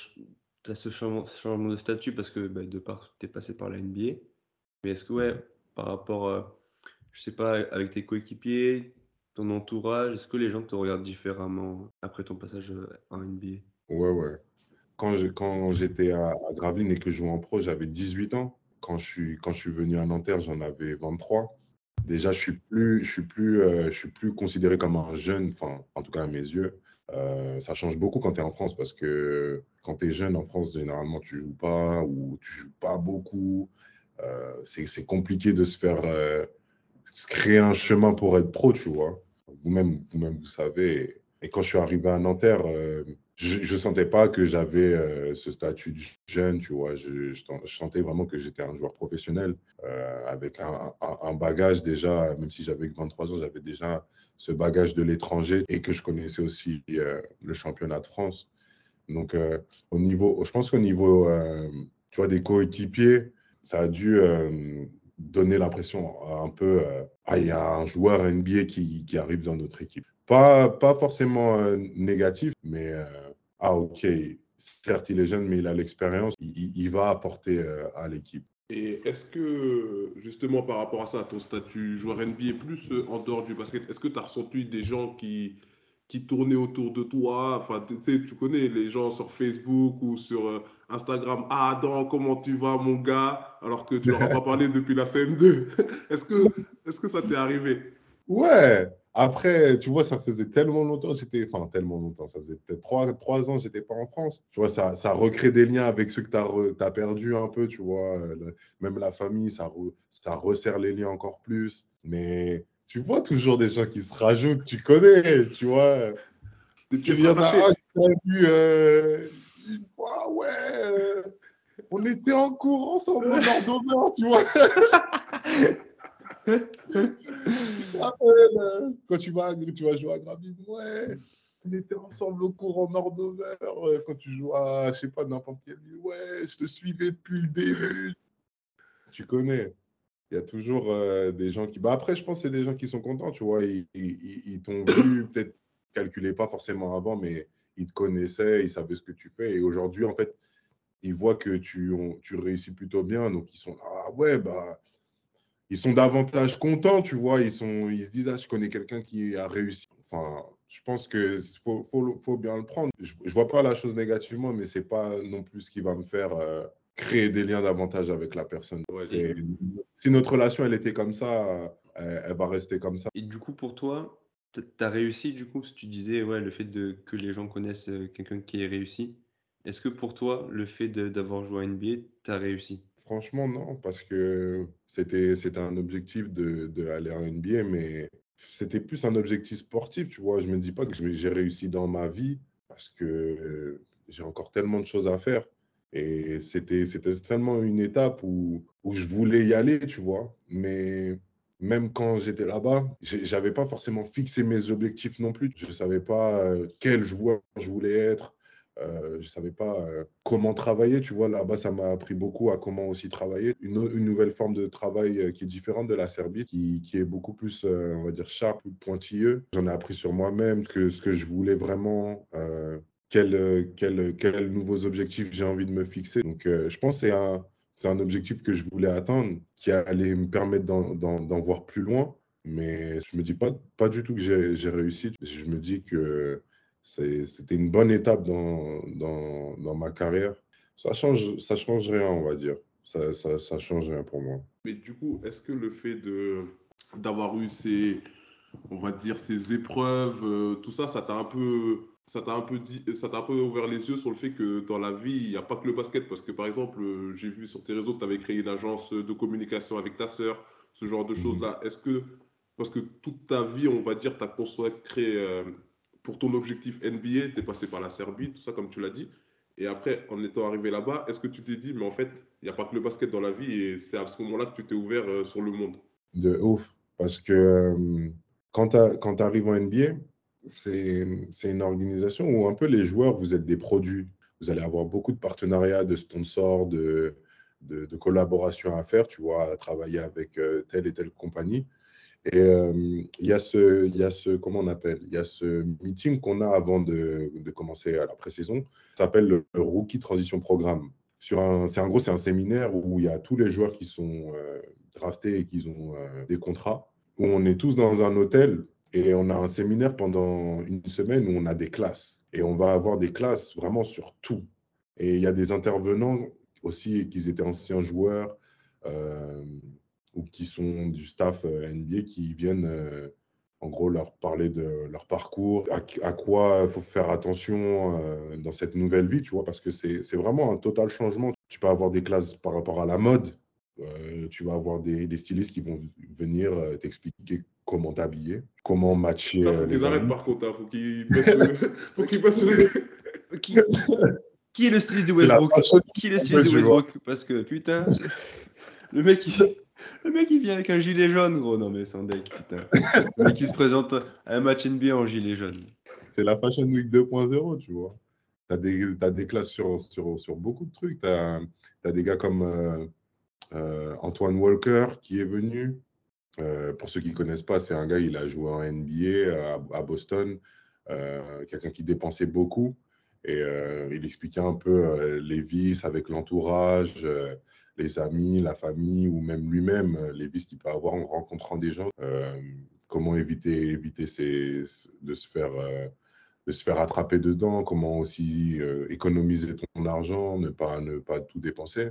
tu as ce changement, de statut parce que bah, de part, tu es passé par la NBA. Mais est-ce que, ouais, par rapport, euh, je sais pas, avec tes coéquipiers, ton entourage, est-ce que les gens te regardent différemment après ton passage euh, en NBA Ouais, ouais. Quand j'étais à, à Gravelines et que je jouais en pro, j'avais 18 ans. Quand je, suis, quand je suis venu à Nanterre, j'en avais 23. Déjà, je suis plus, je suis plus, euh, je suis plus considéré comme un jeune, enfin, en tout cas à mes yeux. Euh, ça change beaucoup quand tu es en France parce que quand tu es jeune en France, généralement, tu joues pas ou tu joues pas beaucoup. Euh, c'est compliqué de se faire euh, se créer un chemin pour être pro, tu vois. Vous-même, vous-même, vous savez. Et quand je suis arrivé à Nanterre, je ne sentais pas que j'avais euh, ce statut de jeune, tu vois. Je, sentais vraiment que j'étais un joueur professionnel euh, avec un, bagage déjà, même si j'avais 23 ans, j'avais déjà ce bagage de l'étranger et que je connaissais aussi euh, le championnat de France. Donc, au niveau, je pense qu'au niveau, tu vois, des coéquipiers, ça a dû donner l'impression un peu, ah, il y a un joueur NBA qui, qui, arrive dans notre équipe. Pas, pas forcément négatif, mais ah ok, certes il est jeune, mais il a l'expérience, il, va apporter euh, à l'équipe. Et est-ce que, justement, par rapport à ça, ton statut joueur NBA, plus euh, en dehors du basket, est-ce que tu as ressenti des gens qui, qui tournaient autour de toi? Enfin, tu sais, tu connais les gens sur Facebook ou sur euh, Instagram. Ah, Adam, comment tu vas, mon gars Alors que tu leur as pas parlé depuis la CM2. est-ce que, est que ça t'est arrivé? Ouais, après, tu vois, ça faisait tellement longtemps, j'étais, enfin tellement longtemps, ça faisait peut-être trois, trois ans, j'étais pas en France. Tu vois, ça, ça recrée des liens avec ceux que tu as, as, perdu un peu, tu vois. même la famille, ça, ça resserre les liens encore plus. Mais tu vois toujours des gens qui se rajoutent, tu connais, tu vois. Il y en a un qui vu euh, fois, ouais, euh, on était en cours ensemble au Nord tu vois. Euh, quand tu vas, tu vas jouer à Gravine, ouais, on était ensemble au cours en Nord Quand tu joues à, je sais pas, n'importe quelle ville, ouais, je te suivais depuis le début. Tu connais. Il y a toujours euh, des gens qui. Bah après, je pense que c'est des gens qui sont contents, tu vois. Ils, t'ont vu, peut-être calculé pas forcément avant, mais ils te connaissaient, ils savaient ce que tu fais. Et aujourd'hui, en fait, ils voient que tu, tu réussis plutôt bien. Donc, ils sont là, ah ouais, bah ils sont davantage contents, tu vois. Ils, sont, ils se disent, ah, je connais quelqu'un qui a réussi. Enfin, je pense qu'il faut, faut, faut, bien le prendre. Je ne vois pas la chose négativement, mais ce n'est pas non plus ce qui va me faire euh, créer des liens davantage avec la personne. si notre relation, elle était comme ça, elle, va rester comme ça. Et du coup, pour toi, tu as réussi, du coup, parce que tu disais, ouais, le fait de, que les gens connaissent euh, quelqu'un qui est réussi. Est-ce que pour toi, le fait d'avoir joué à NBA, tu as réussi? Franchement, non, parce que c'était un objectif de, de aller à NBA, mais c'était plus un objectif sportif, tu vois. Je me dis pas que j'ai réussi dans ma vie parce que j'ai encore tellement de choses à faire. Et c'était tellement une étape où, où je voulais y aller, tu vois. Mais même quand j'étais là-bas, j'avais pas forcément fixé mes objectifs non plus. Je savais pas euh, quel joueur je voulais être, euh, je ne savais pas euh, comment travailler. Tu vois, là-bas, ça m'a appris beaucoup à comment aussi travailler. Une, nouvelle forme de travail euh, qui est différente de la Serbie, qui, est beaucoup plus, on va dire, sharp, pointilleux. J'en ai appris sur moi-même que ce que je voulais vraiment, quels quel, quel nouveaux objectifs j'ai envie de me fixer. Donc, je pense que c'est un, c'est un objectif que je voulais atteindre, qui allait me permettre d'en voir plus loin. Mais je ne me dis pas, pas du tout que j'ai réussi. Je me dis que c'était une bonne étape dans, dans, dans, ma carrière. Ça change, ça change rien, on va dire. Ça, ça, ça change rien pour moi. Mais du coup, est-ce que le fait d'avoir eu ces, on va dire, ces épreuves, euh, tout ça, ça t'a un peu ça t'a un peu dit, ça t'a un peu ouvert les yeux sur le fait que dans la vie, il n'y a pas que le basket? Parce que par exemple, euh, j'ai vu sur tes réseaux que tu avais créé une agence de communication avec ta sœur, ce genre de mmh. choses-là. Est-ce que, parce que toute ta vie, on va dire, tu as consacré euh, pour ton objectif NBA, tu es passé par la Serbie, tout ça, comme tu l'as dit. Et après, en étant arrivé là-bas, est-ce que tu t'es dit, mais en fait, il n'y a pas que le basket dans la vie et c'est à ce moment-là que tu t'es ouvert euh, sur le monde? De ouf. Parce que euh, quand tu arrives en NBA, c'est une organisation où un peu les joueurs, vous êtes des produits. Vous allez avoir beaucoup de partenariats, de sponsors, de, collaborations à faire, tu vois, travailler avec euh, telle et telle compagnie. Et euh, il y, a ce, il y a ce, comment on appelle? Il y a ce meeting qu'on a avant de, commencer à la pré-saison. Ça s'appelle le Rookie Transition Programme. Sur c'est un gros, c'est un séminaire où il y a tous les joueurs qui sont euh, draftés et qui ont euh, des contrats. Où on est tous dans un hôtel et on a un séminaire pendant une semaine où on a des classes. Et on va avoir des classes vraiment sur tout. Et il y a des intervenants aussi qui étaient anciens joueurs ou qui sont du staff euh, NBA qui viennent euh, en gros leur parler de leur parcours, à, quoi il faut faire attention euh, dans cette nouvelle vie, tu vois, parce que c'est vraiment un total changement. Tu peux avoir des classes par rapport à la mode, tu vas avoir des, des, stylistes qui vont venir t'expliquer comment t'habiller, comment matcher. Il faut qu'ils arrêtent par contre, il hein. faut qu'ils baissent le... qui, qui est le styliste de Westbrook? Qui est le styliste de Westbrook? Parce que putain, le mec, il, le mec il vient avec un gilet jaune, gros. Non mais c'est un deck, putain. Le mec qui se présente à un match NBA en gilet jaune. C'est la Fashion Week 2.0, tu vois. Tu as as des classes sur, sur, sur, beaucoup de trucs. Tu as, des gars comme euh, euh, Antoine Walker qui est venu. Euh, pour ceux qui ne connaissent pas, c'est un gars, il a joué en NBA à, Boston, quelqu'un qui dépensait beaucoup. Et il expliquait un peu les vices avec l'entourage, les amis, la famille ou même lui-même, les vices qu'il peut avoir en rencontrant des gens. comment éviter, éviter de se faire de se faire attraper dedans, comment aussi économiser ton argent, ne pas, ne pas tout dépenser?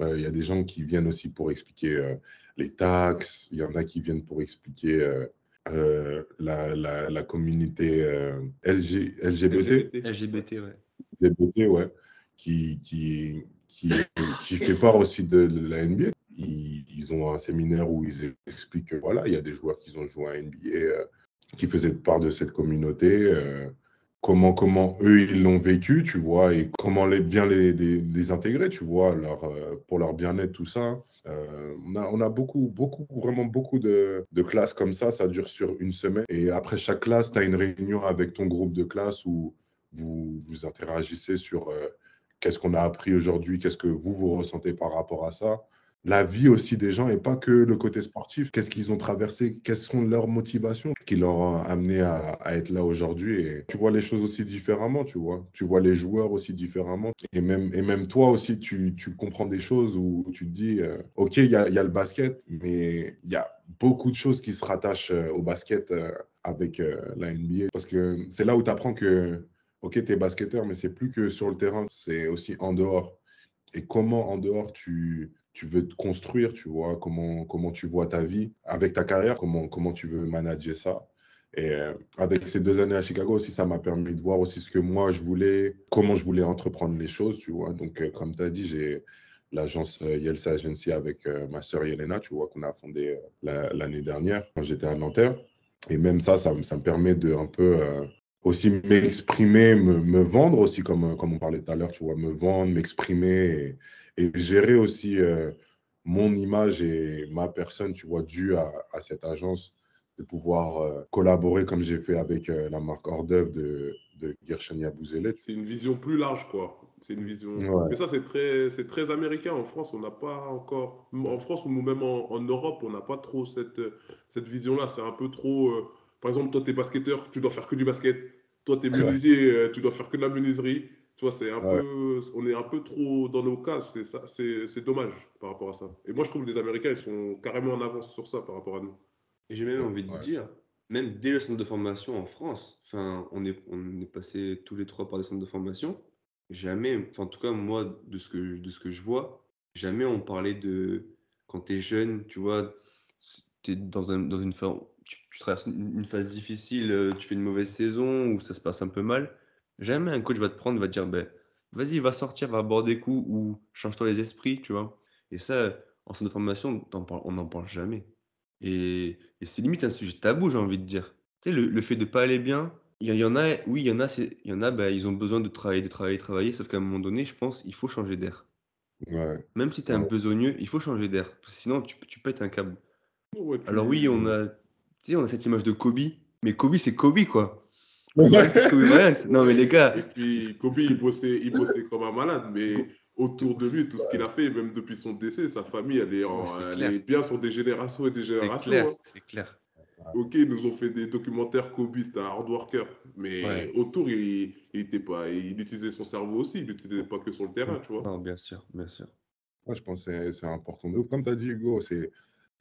Il y a des gens qui viennent aussi pour expliquer les taxes, il y en a qui viennent pour expliquer la, la, la, communauté LG, LGBT. LGBT, ouais. LGBT, ouais. Qui, qui, qui, fait part aussi de, la NBA. Ils, ont un séminaire où ils expliquent que voilà, il y a des joueurs qui ont joué à NBA qui faisaient part de cette communauté comment, comment eux, ils l'ont vécu, tu vois, et comment les, bien les, intégrer, tu vois, leur, euh, pour leur bien-être, tout ça. Euh, on, a, beaucoup, beaucoup, vraiment beaucoup de, classes comme ça, ça dure sur une semaine. Et après chaque classe, tu as une réunion avec ton groupe de classe où vous, interagissez sur euh, qu'est-ce qu'on a appris aujourd'hui, qu'est-ce que vous, vous ressentez par rapport à ça la vie aussi des gens et pas que le côté sportif. Qu'est-ce qu'ils ont traversé, quelles sont leurs motivations qui leur ont amené à, être là aujourd'hui? Et tu vois les choses aussi différemment, tu vois. Tu vois les joueurs aussi différemment. Et même, et même toi aussi, tu, tu comprends des choses où tu te dis, euh, OK, il y a, le basket, mais il y a beaucoup de choses qui se rattachent euh, au basket euh, avec la NBA. Parce que c'est là où tu apprends que, OK, tu es basketteur, mais c'est plus que sur le terrain, c'est aussi en dehors. Et comment en dehors tu, tu veux te construire, tu vois, comment, comment tu vois ta vie avec ta carrière, comment, comment tu veux manager ça? Et euh, avec ces deux années à Chicago aussi, ça m'a permis de voir aussi ce que moi je voulais, comment je voulais entreprendre les choses, tu vois? Donc, euh, comme tu as dit, j'ai l'agence euh, Yelsa Agency avec ma sœur Yelena, tu vois, qu'on a fondée l'année dernière quand j'étais à Nanterre. Et même ça, ça, ça me permet de un peu aussi m'exprimer, me, me, vendre aussi, comme, comme on parlait tout à l'heure, tu vois, me vendre, m'exprimer et gérer aussi euh, mon image et ma personne, tu vois, dû à, cette agence, de pouvoir euh, collaborer comme j'ai fait avec euh, la marque hors d'œuvre de, de Gershenia C'est une vision plus large, quoi. C'est une vision. Mais ça, c'est très, c'est très américain. En France, on n'a pas encore. En France ou même en, en Europe, on n'a pas trop cette, cette vision-là. C'est un peu trop. Par exemple, toi, tu es basketteur, tu dois faire que du basket. Toi, tu es menuisier, tu dois faire que de la menuiserie. Tu vois, c'est un peu, on est un peu trop dans nos cas, c'est ça, c'est dommage par rapport à ça. Et moi, je trouve que les Américains, ils sont carrément en avance sur ça par rapport à nous. Et j'ai même envie de dire, même dès le centre de formation en France, enfin, on est, on est passé tous les trois par des centres de formation. Jamais, enfin, en tout cas, moi, de ce que, de ce que je vois, jamais on parlait de quand tu es jeune, tu vois, tu es dans, un, dans une tu, tu traverses une phase difficile, euh, tu fais une mauvaise saison ou ça se passe un peu mal Jamais un coach va te prendre, va te dire, ben, vas-y, va sortir, va aborder des coups ou change-toi les esprits, tu vois. Et ça, en centre de formation, on n'en parle jamais. Et, c'est limite un sujet tabou, j'ai envie de dire. Tu sais, le, fait de ne pas aller bien, il y, en a, oui, il y en a, il y en a ben, ils ont besoin de travailler, de travailler, de travailler, sauf qu'à un moment donné, je pense, il faut changer d'air. Même si tu es un besogneux, il faut changer d'air. Sinon, tu, tu pètes un câble. Alors oui, on a, on a cette image de Kobe, mais Kobe, c'est Kobe, quoi. Non, mais les gars. Et puis, Kobe, il bossait, il bossait comme un malade, mais autour de lui, tout ce qu'il a fait, même depuis son décès, sa famille, elle est, en, elle est bien sur des générations et des générations. C'est clair. Hein. clair. Ok, ils nous ont fait des documentaires Kobe, c'était un hard worker. Mais autour, il, il, était pas, il utilisait son cerveau aussi, il n'utilisait pas que sur le terrain, tu vois. Non, bien sûr, bien sûr. Moi, je pense que c'est important. Comme tu as dit, Hugo, c'est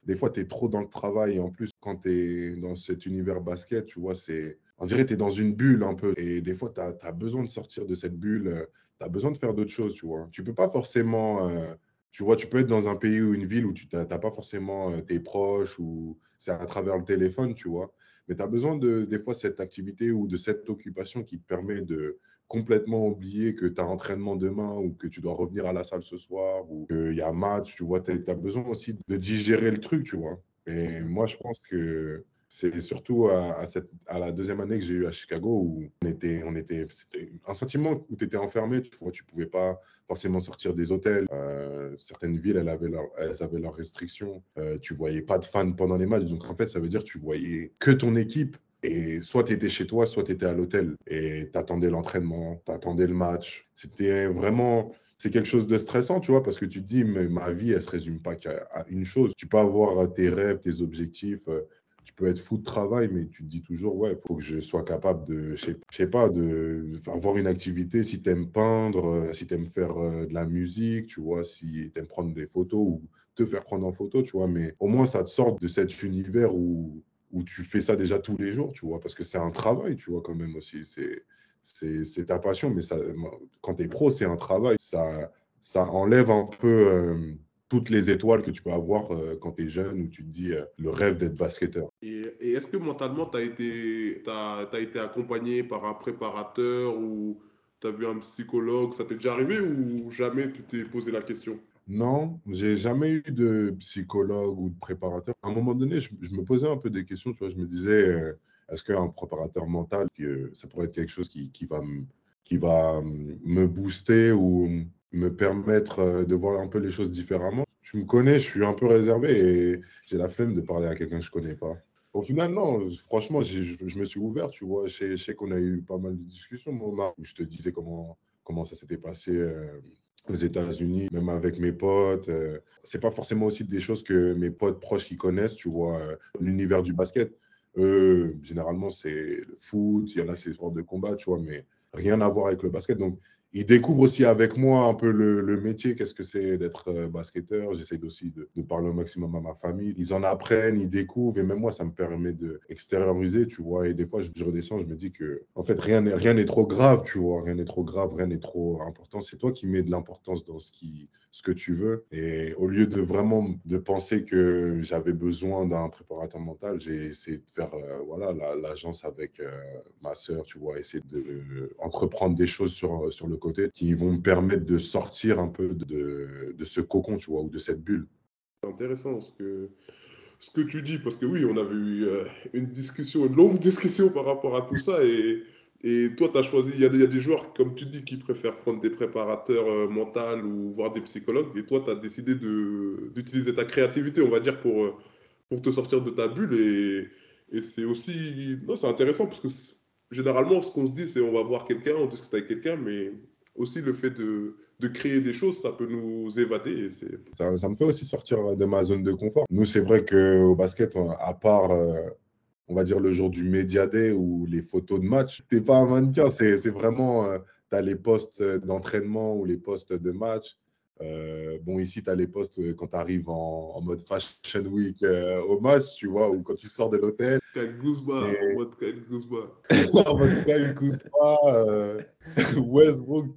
des fois, tu es trop dans le travail. Et en plus, quand tu es dans cet univers basket, tu vois, c'est on dirait que tu es dans une bulle un peu. Et des fois, tu as, besoin de sortir de cette bulle. Euh, tu as besoin de faire d'autres choses, tu vois. Tu peux pas forcément. Euh, tu vois, tu peux être dans un pays ou une ville où tu n'as pas forcément euh, tes proches ou c'est à travers le téléphone, tu vois. Mais tu as besoin de, des fois, cette activité ou de cette occupation qui te permet de complètement oublier que tu as entraînement demain ou que tu dois revenir à la salle ce soir ou qu'il y a match, tu vois. Tu as, besoin aussi de digérer le truc, tu vois. Et moi, je pense que C'est surtout à, cette, à, la deuxième année que j'ai eu à Chicago où on était, on était, c'était un sentiment où tu étais enfermé, tu vois, tu pouvais pas forcément sortir des hôtels. Euh, certaines villes, elles avaient, leur, elles avaient leurs restrictions. Euh, tu voyais pas de fans pendant les matchs. Donc en fait, ça veut dire que tu voyais que ton équipe. Et soit tu étais chez toi, soit tu étais à l'hôtel. Et tu attendais l'entraînement, tu attendais le match. C'était vraiment c'est quelque chose de stressant, tu vois, parce que tu te dis, mais ma vie, elle se résume pas qu'à une chose. Tu peux avoir tes rêves, tes objectifs, euh, tu peux être fou de travail, mais tu te dis toujours, ouais, il faut que je sois capable de, je sais pas, de avoir une activité, si tu aimes peindre, euh, si tu aimes faire euh, de la musique, tu vois, si tu aimes prendre des photos ou te faire prendre en photo, tu vois, mais au moins ça te sort de cet univers où, où tu fais ça déjà tous les jours, tu vois, parce que c'est un travail, tu vois, quand même aussi. C'est, ta passion, mais ça, quand tu es pro, c'est un travail. Ça, ça enlève un peu euh, toutes les étoiles que tu peux avoir euh, quand tu es jeune où tu te dis euh, le rêve d'être basketteur. Et, est-ce que mentalement, tu as été, as, été accompagné par un préparateur ou tu as vu un psychologue? Ça t'est déjà arrivé ou jamais tu t'es posé la question? Non, j'ai jamais eu de psychologue ou de préparateur. À un moment donné, je, me posais un peu des questions. Tu vois, je me disais, euh, est-ce qu'un préparateur mental, ça pourrait être quelque chose qui, va, me booster ou me permettre euh, de voir un peu les choses différemment? Tu me connais, je suis un peu réservé et j'ai la flemme de parler à quelqu'un que je connais pas. Au final, non, franchement, je me suis ouvert, tu vois. Je sais, qu'on a eu pas mal de discussions, moi, où je te disais comment, comment ça s'était passé euh, aux États-Unis, même avec mes potes. Euh. c'est pas forcément aussi des choses que mes potes proches qui connaissent, tu vois, l'univers du basket. Eux, généralement, c'est le foot, il y en a, c'est sport de combat, tu vois, mais rien à voir avec le basket. Donc, ils découvrent aussi avec moi un peu le, métier, qu'est-ce que c'est d'être euh, basketteur. J'essaie aussi de, parler au maximum à ma famille. Ils en apprennent, ils découvrent, et même moi, ça me permet d'extérioriser, tu vois. Et des fois, je, redescends, je me dis que, en fait, rien n'est rien n'est trop grave, tu vois. Rien n'est trop grave, rien n'est trop important. C'est toi qui mets de l'importance dans ce qui ce que tu veux. Et au lieu de vraiment de penser que j'avais besoin d'un préparateur mental, j'ai essayé de faire euh, voilà l'agence avec euh, ma sœur, tu vois, essayer de entreprendre des choses sur, sur le côté qui vont me permettre de sortir un peu de, de ce cocon, tu vois, ou de cette bulle. C'est intéressant ce que, ce que tu dis, parce que oui, on avait eu euh, une discussion, une longue discussion par rapport à tout ça, et et toi, tu as choisi, il y, a des joueurs, comme tu dis, qui préfèrent prendre des préparateurs euh, mentaux ou voir des psychologues. Et toi, tu as décidé d'utiliser ta créativité, on va dire, pour, euh, te sortir de ta bulle. Et, c'est aussi. Non, c'est intéressant parce que généralement, ce qu'on se dit, c'est on va voir quelqu'un, on discute avec quelqu'un, mais aussi le fait de, créer des choses, ça peut nous évader. Ça, me fait aussi sortir de ma zone de confort. Nous, c'est vrai qu'au basket, à part. Euh, on va dire, le jour du Media Day ou les photos de match. Tu n'es pas un mannequin, c'est vraiment, euh, tu as les postes d'entraînement ou les postes de match. Euh, bon, ici, tu as les postes euh, quand tu arrives en, mode Fashion Week au match, tu vois, ou quand tu sors de l'hôtel. Kyle Guzma, en mode Kyle en mode Kyle Westbrook,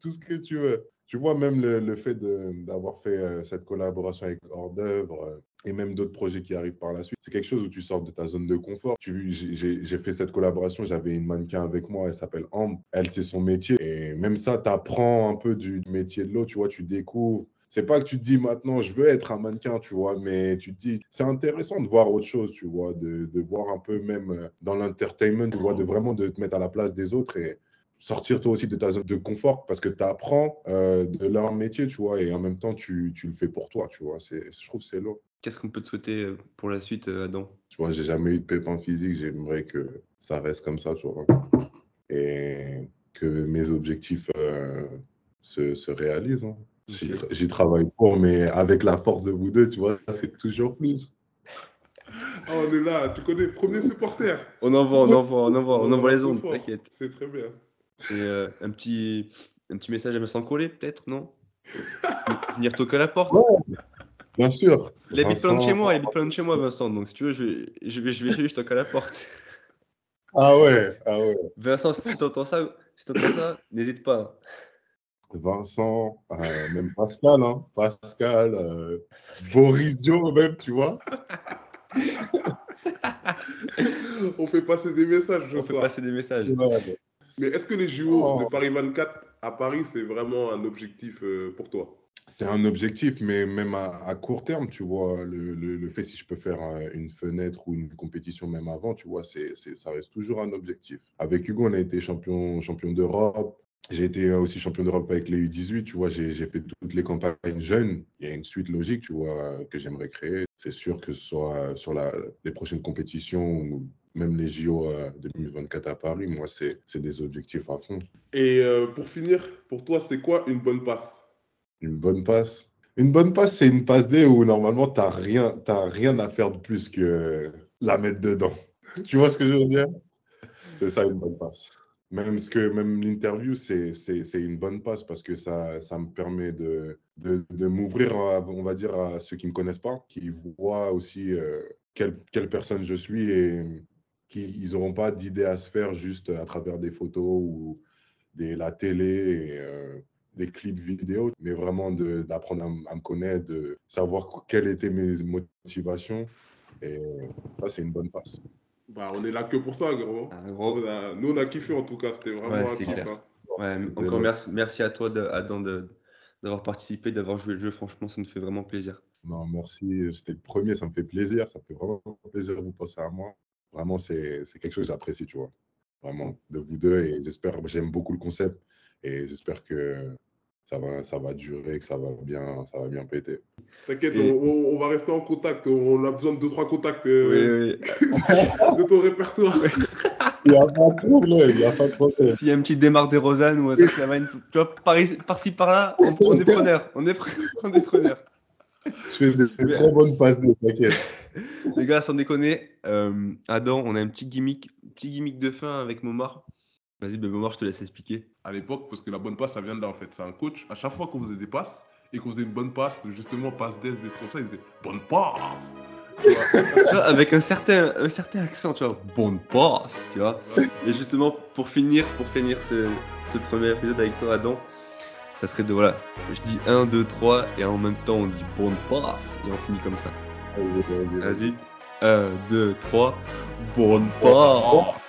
tout ce que tu veux. Tu vois, même le, le fait d'avoir fait cette collaboration avec Hors d'œuvre, et même d'autres projets qui arrivent par la suite. C'est quelque chose où tu sors de ta zone de confort. J'ai fait cette collaboration, j'avais une mannequin avec moi, elle s'appelle Ambre. Elle, c'est son métier. Et même ça, tu apprends un peu du métier de l'autre, tu vois, tu découvres. C'est pas que tu te dis maintenant, je veux être un mannequin, tu vois, mais tu te dis, c'est intéressant de voir autre chose, tu vois, de, de voir un peu même euh, dans l'entertainment, tu vois, de vraiment de te mettre à la place des autres et sortir toi aussi de ta zone de confort parce que tu apprends euh, de leur métier, tu vois, et en même temps, tu, tu le fais pour toi, tu vois. Je trouve c'est lourd. Qu'est-ce qu'on peut te souhaiter euh, pour la suite, euh, Adam? Tu vois, j'ai jamais eu de pépin physique. J'aimerais que ça reste comme ça, tu vois. Et que mes objectifs euh, se, se, réalisent. Hein. J'y travaille pour, mais avec la force de vous deux, tu vois, c'est toujours plus. Ah, on est là, tu connais, premier supporter. On envoie, on envoie, on envoie, on envoie les ondes, t'inquiète. C'est très bien. Et un, petit, un petit message à me coller, peut-être, non? Venir toquer à la porte? Bien sûr. Il habite plein de chez moi, il habite plein de chez moi, Vincent. Donc si tu veux, je vais, je vais, je vais, je, je toque à la porte. Ah ouais, ah ouais. Vincent, si tu entends ça, si ça n'hésite pas. Vincent, euh, même Pascal, hein, Pascal, euh, Boris Dio même, tu vois. On fait passer des messages, je On fait passer des messages. Mais est-ce que les JO de Paris 24 à Paris, c'est vraiment un objectif euh, pour toi? C'est un objectif, mais même à, court terme, tu vois, le, fait si je peux faire euh, une fenêtre ou une compétition même avant, tu vois, ça reste toujours un objectif. Avec Hugo, on a été champion, champion d'Europe. J'ai été aussi champion d'Europe avec les U18, tu vois, j'ai, fait toutes les campagnes jeunes. Il y a une suite logique, tu vois, que j'aimerais créer. C'est sûr que ce soit sur la, les prochaines compétitions même les JO 2024 euh, à Paris, moi, c'est, c'est des objectifs à fond. Et euh, pour finir, pour toi, c'est quoi une bonne passe? Une bonne passe. Une bonne passe, c'est une passe D où normalement, tu n'as rien, rien à faire de plus que la mettre dedans. tu vois ce que je veux dire? C'est ça une bonne passe. Même, ce que, même l'interview, c'est une bonne passe parce que ça, ça me permet de, de, m'ouvrir, on va dire, à ceux qui ne me connaissent pas, qui voient aussi euh, quelle, quelle, personne je suis et qui n'auront pas d'idée à se faire juste à travers des photos ou des, la télé. Et, euh, des clips vidéo, mais vraiment d'apprendre à, me connaître, de savoir quelles étaient mes motivations. Et ça, c'est une bonne passe. Bah, on est là que pour ça, gros. Ah, nous, on a kiffé en tout cas. C'était vraiment ouais, un hein. Ouais, encore merci, merci à toi, Adam, d'avoir participé, d'avoir joué le jeu. Franchement, ça nous fait vraiment plaisir. Non, merci. C'était le premier, ça me fait plaisir. Ça me fait vraiment plaisir de vous passer à moi. Vraiment, c'est quelque chose que j'apprécie, tu vois. Vraiment, de vous deux. Et j'espère, j'aime beaucoup le concept. Et j'espère que ça va, ça va durer, que ça va bien, ça va bien péter. T'inquiète, on, va rester en contact. On a besoin de deux, trois contacts euh, de ton répertoire. Il n'y a pas de problème, il n'y a pas de problème. S'il y a une petite démarque des Rosanne ou un truc, tu vois, par-ci, par-là, on, est preneur. On est, preneur. Je fais des, très bonnes passes de t'inquiète. Les gars, sans déconner, euh, Adam, on a un petit gimmick, petit gimmick de fin avec Momar. Vas-y, Momar, je te laisse expliquer à l'époque, parce que la bonne passe, ça vient de là en fait. C'est un coach, à chaque fois qu'on faisait des passes et qu'on faisait une bonne passe, justement, passe d'aise, des comme ça, il disait bonne passe avec un certain, un certain accent, tu vois, bonne passe, tu vois. Et justement, pour finir, pour finir ce, ce, premier épisode avec toi, Adam, ça serait de voilà, je dis 1, 2, 3, et en même temps on dit bonne passe, et on finit comme ça. Vas-y, vas-y. Vas-y. 1, 2, 3, bonne passe.